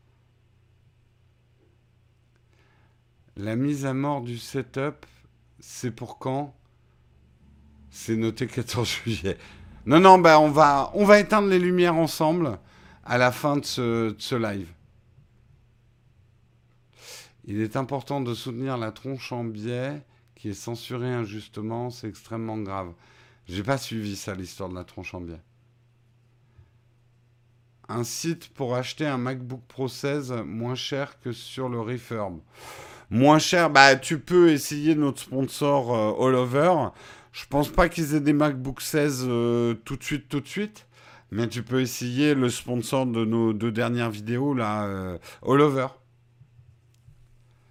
La mise à mort du setup, c'est pour quand? C'est noté 14 juillet. Non, non, bah on va, on va éteindre les lumières ensemble à la fin de ce, live. Il est important de soutenir la tronche en biais qui est censurée injustement, c'est extrêmement grave. J'ai pas suivi ça, l'histoire de la tronche en biais. Un site pour acheter un MacBook Pro 16 moins cher que sur le Refurb. Moins cher, bah tu peux essayer notre sponsor euh, All Over. Je pense pas qu'ils aient des MacBook 16 euh, tout de suite, tout de suite. Mais tu peux essayer le sponsor de nos deux dernières vidéos, là, euh, All Over.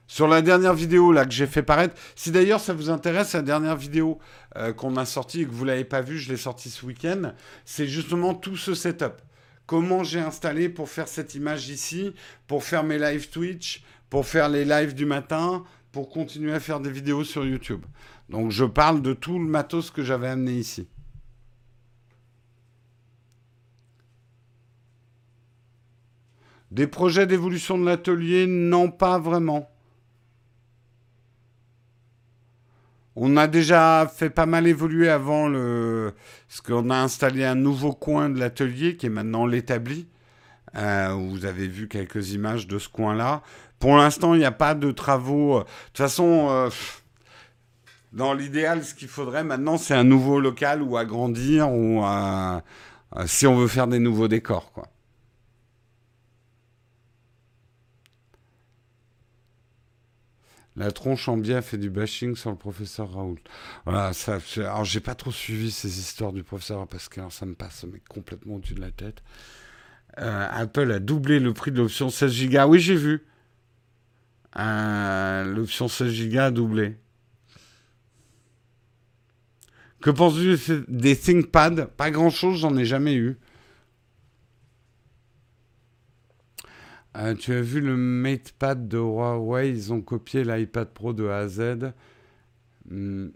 Sur la dernière vidéo là que j'ai fait paraître, si d'ailleurs ça vous intéresse, la dernière vidéo euh, qu'on a sortie et que vous l'avez pas vue, je l'ai sortie ce week-end, c'est justement tout ce setup. Comment j'ai installé pour faire cette image ici, pour faire mes live Twitch, pour faire les lives du matin, pour continuer à faire des vidéos sur YouTube. Donc je parle de tout le matos que j'avais amené ici. Des projets d'évolution de l'atelier Non, pas vraiment. On a déjà fait pas mal évoluer avant le... Parce qu'on a installé un nouveau coin de l'atelier qui est maintenant l'établi. Euh, vous avez vu quelques images de ce coin-là. Pour l'instant, il n'y a pas de travaux. De toute façon, euh, dans l'idéal, ce qu'il faudrait maintenant, c'est un nouveau local ou agrandir ou euh, si on veut faire des nouveaux décors, quoi. La tronche en biais fait du bashing sur le professeur Raoult. Voilà, ça. Alors, j'ai pas trop suivi ces histoires du professeur parce que ça me passe complètement au-dessus de la tête. Euh, Apple a doublé le prix de l'option 16 Go. Oui, j'ai vu. Euh, l'option 16 Go a doublé. Que penses-tu des ThinkPad Pas grand-chose, j'en ai jamais eu. Euh, tu as vu le MatePad de Huawei? Ils ont copié l'iPad Pro de A à Z. Hmm,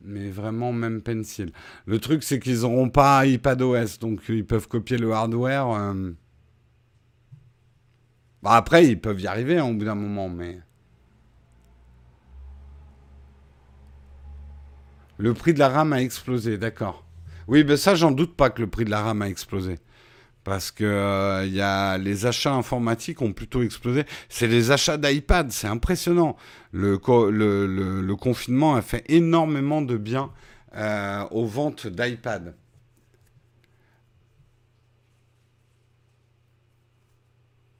mais vraiment, même Pencil. Le truc, c'est qu'ils n'auront pas iPadOS, donc ils peuvent copier le hardware. Euh. après, ils peuvent y arriver hein, au bout d'un moment, mais. Le prix de la RAM a explosé, d'accord. Oui, ben ça, j'en doute pas que le prix de la RAM a explosé. parce que euh, les achats informatiques ont plutôt explosé. C'est les achats d'iPad, c'est impressionnant. Le, le, confinement a fait énormément de bien euh, aux ventes d'iPad.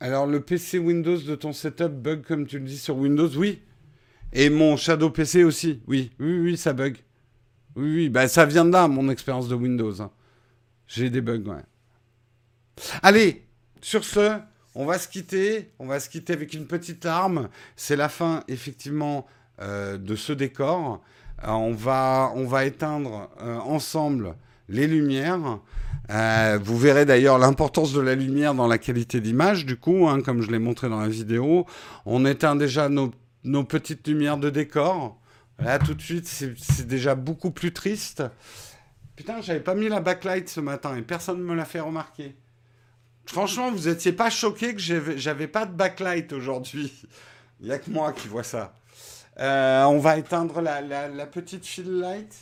Alors le PC Windows de ton setup bug comme tu le dis sur Windows, oui. Et mon Shadow PC aussi, oui, oui, oui, ça bug. Oui, oui, bah ça vient de là, mon expérience de Windows. Hein. J'ai des bugs, ouais. Allez, sur ce, on va se quitter. On va se quitter avec une petite arme. C'est la fin, effectivement, euh, de ce décor. Euh, on, va, on va éteindre euh, ensemble les lumières. vous verrez d'ailleurs l'importance de la lumière dans la qualité d'image, du coup, hein, comme je l'ai montré dans la vidéo. On éteint déjà nos, nos petites lumières de décor. Là, tout de suite, c'est déjà beaucoup plus triste. Putain, j'avais pas mis la backlight ce matin et personne ne me l'a fait remarquer. Franchement, vous étiez pas choqué que j'avais pas de backlight aujourd'hui. Il n'y a que moi qui vois ça. Euh, on va éteindre la, petite fill light.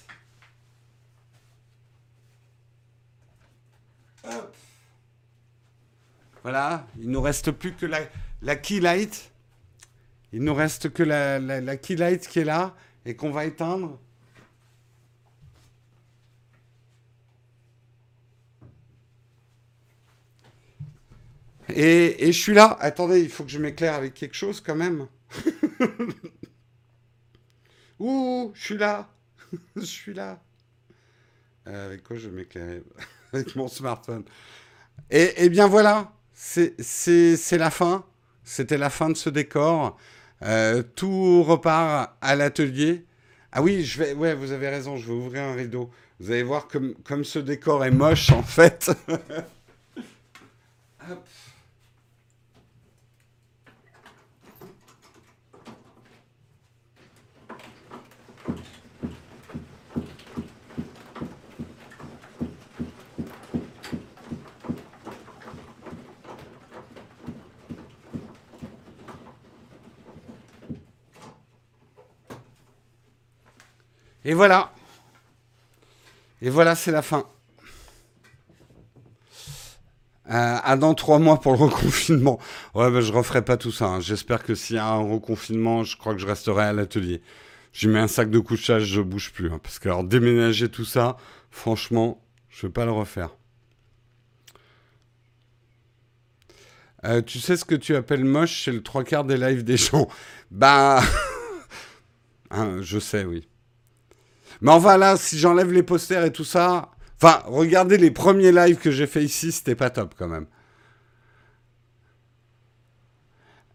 Voilà, il nous reste plus que la, key light. Il nous reste que la, la key light qui est là et qu'on va éteindre. Et, je suis là. Attendez, il faut que je m'éclaire avec quelque chose quand même. *laughs* Ouh, je suis là. *laughs* je suis là. Euh, avec quoi je m'éclairer *laughs* Avec mon smartphone. Et, bien voilà, c'est la fin. C'était la fin de ce décor. Euh, tout repart à l'atelier. Ah oui, je vais, vous avez raison, je vais ouvrir un rideau. Vous allez voir comme, comme ce décor est moche en fait. *laughs* Et voilà. Et voilà, c'est la fin. Euh, ah, dans trois mois pour le *laughs* reconfinement. Ouais, ben, je referai pas tout ça. Hein. J'espère que s'il y a un reconfinement, je crois que je resterai à l'atelier. J'y mets un sac de couchage, je bouge plus. Hein, parce que alors, déménager tout ça, franchement, je vais pas le refaire. Euh, tu sais ce que tu appelles moche, c'est le trois quarts des lives des gens. Bah, *laughs* hein, je sais, oui. Mais enfin là, si j'enlève les posters et tout ça, enfin, regardez les premiers lives que j'ai fait ici, c'était pas top quand même.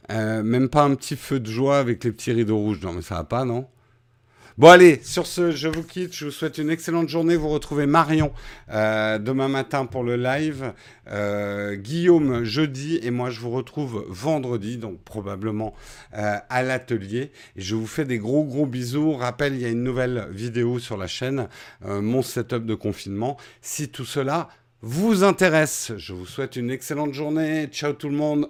Euh, même pas un petit feu de joie avec les petits rideaux rouges. Non, mais ça va pas, non? Bon allez, sur ce, je vous quitte. Je vous souhaite une excellente journée. Vous retrouvez Marion euh, demain matin pour le live, euh, Guillaume jeudi et moi je vous retrouve vendredi, donc probablement euh, à l'atelier. Et je vous fais des gros gros bisous. Rappel, il y a une nouvelle vidéo sur la chaîne, mon setup de confinement. Si tout cela vous intéresse, je vous souhaite une excellente journée. Ciao tout le monde.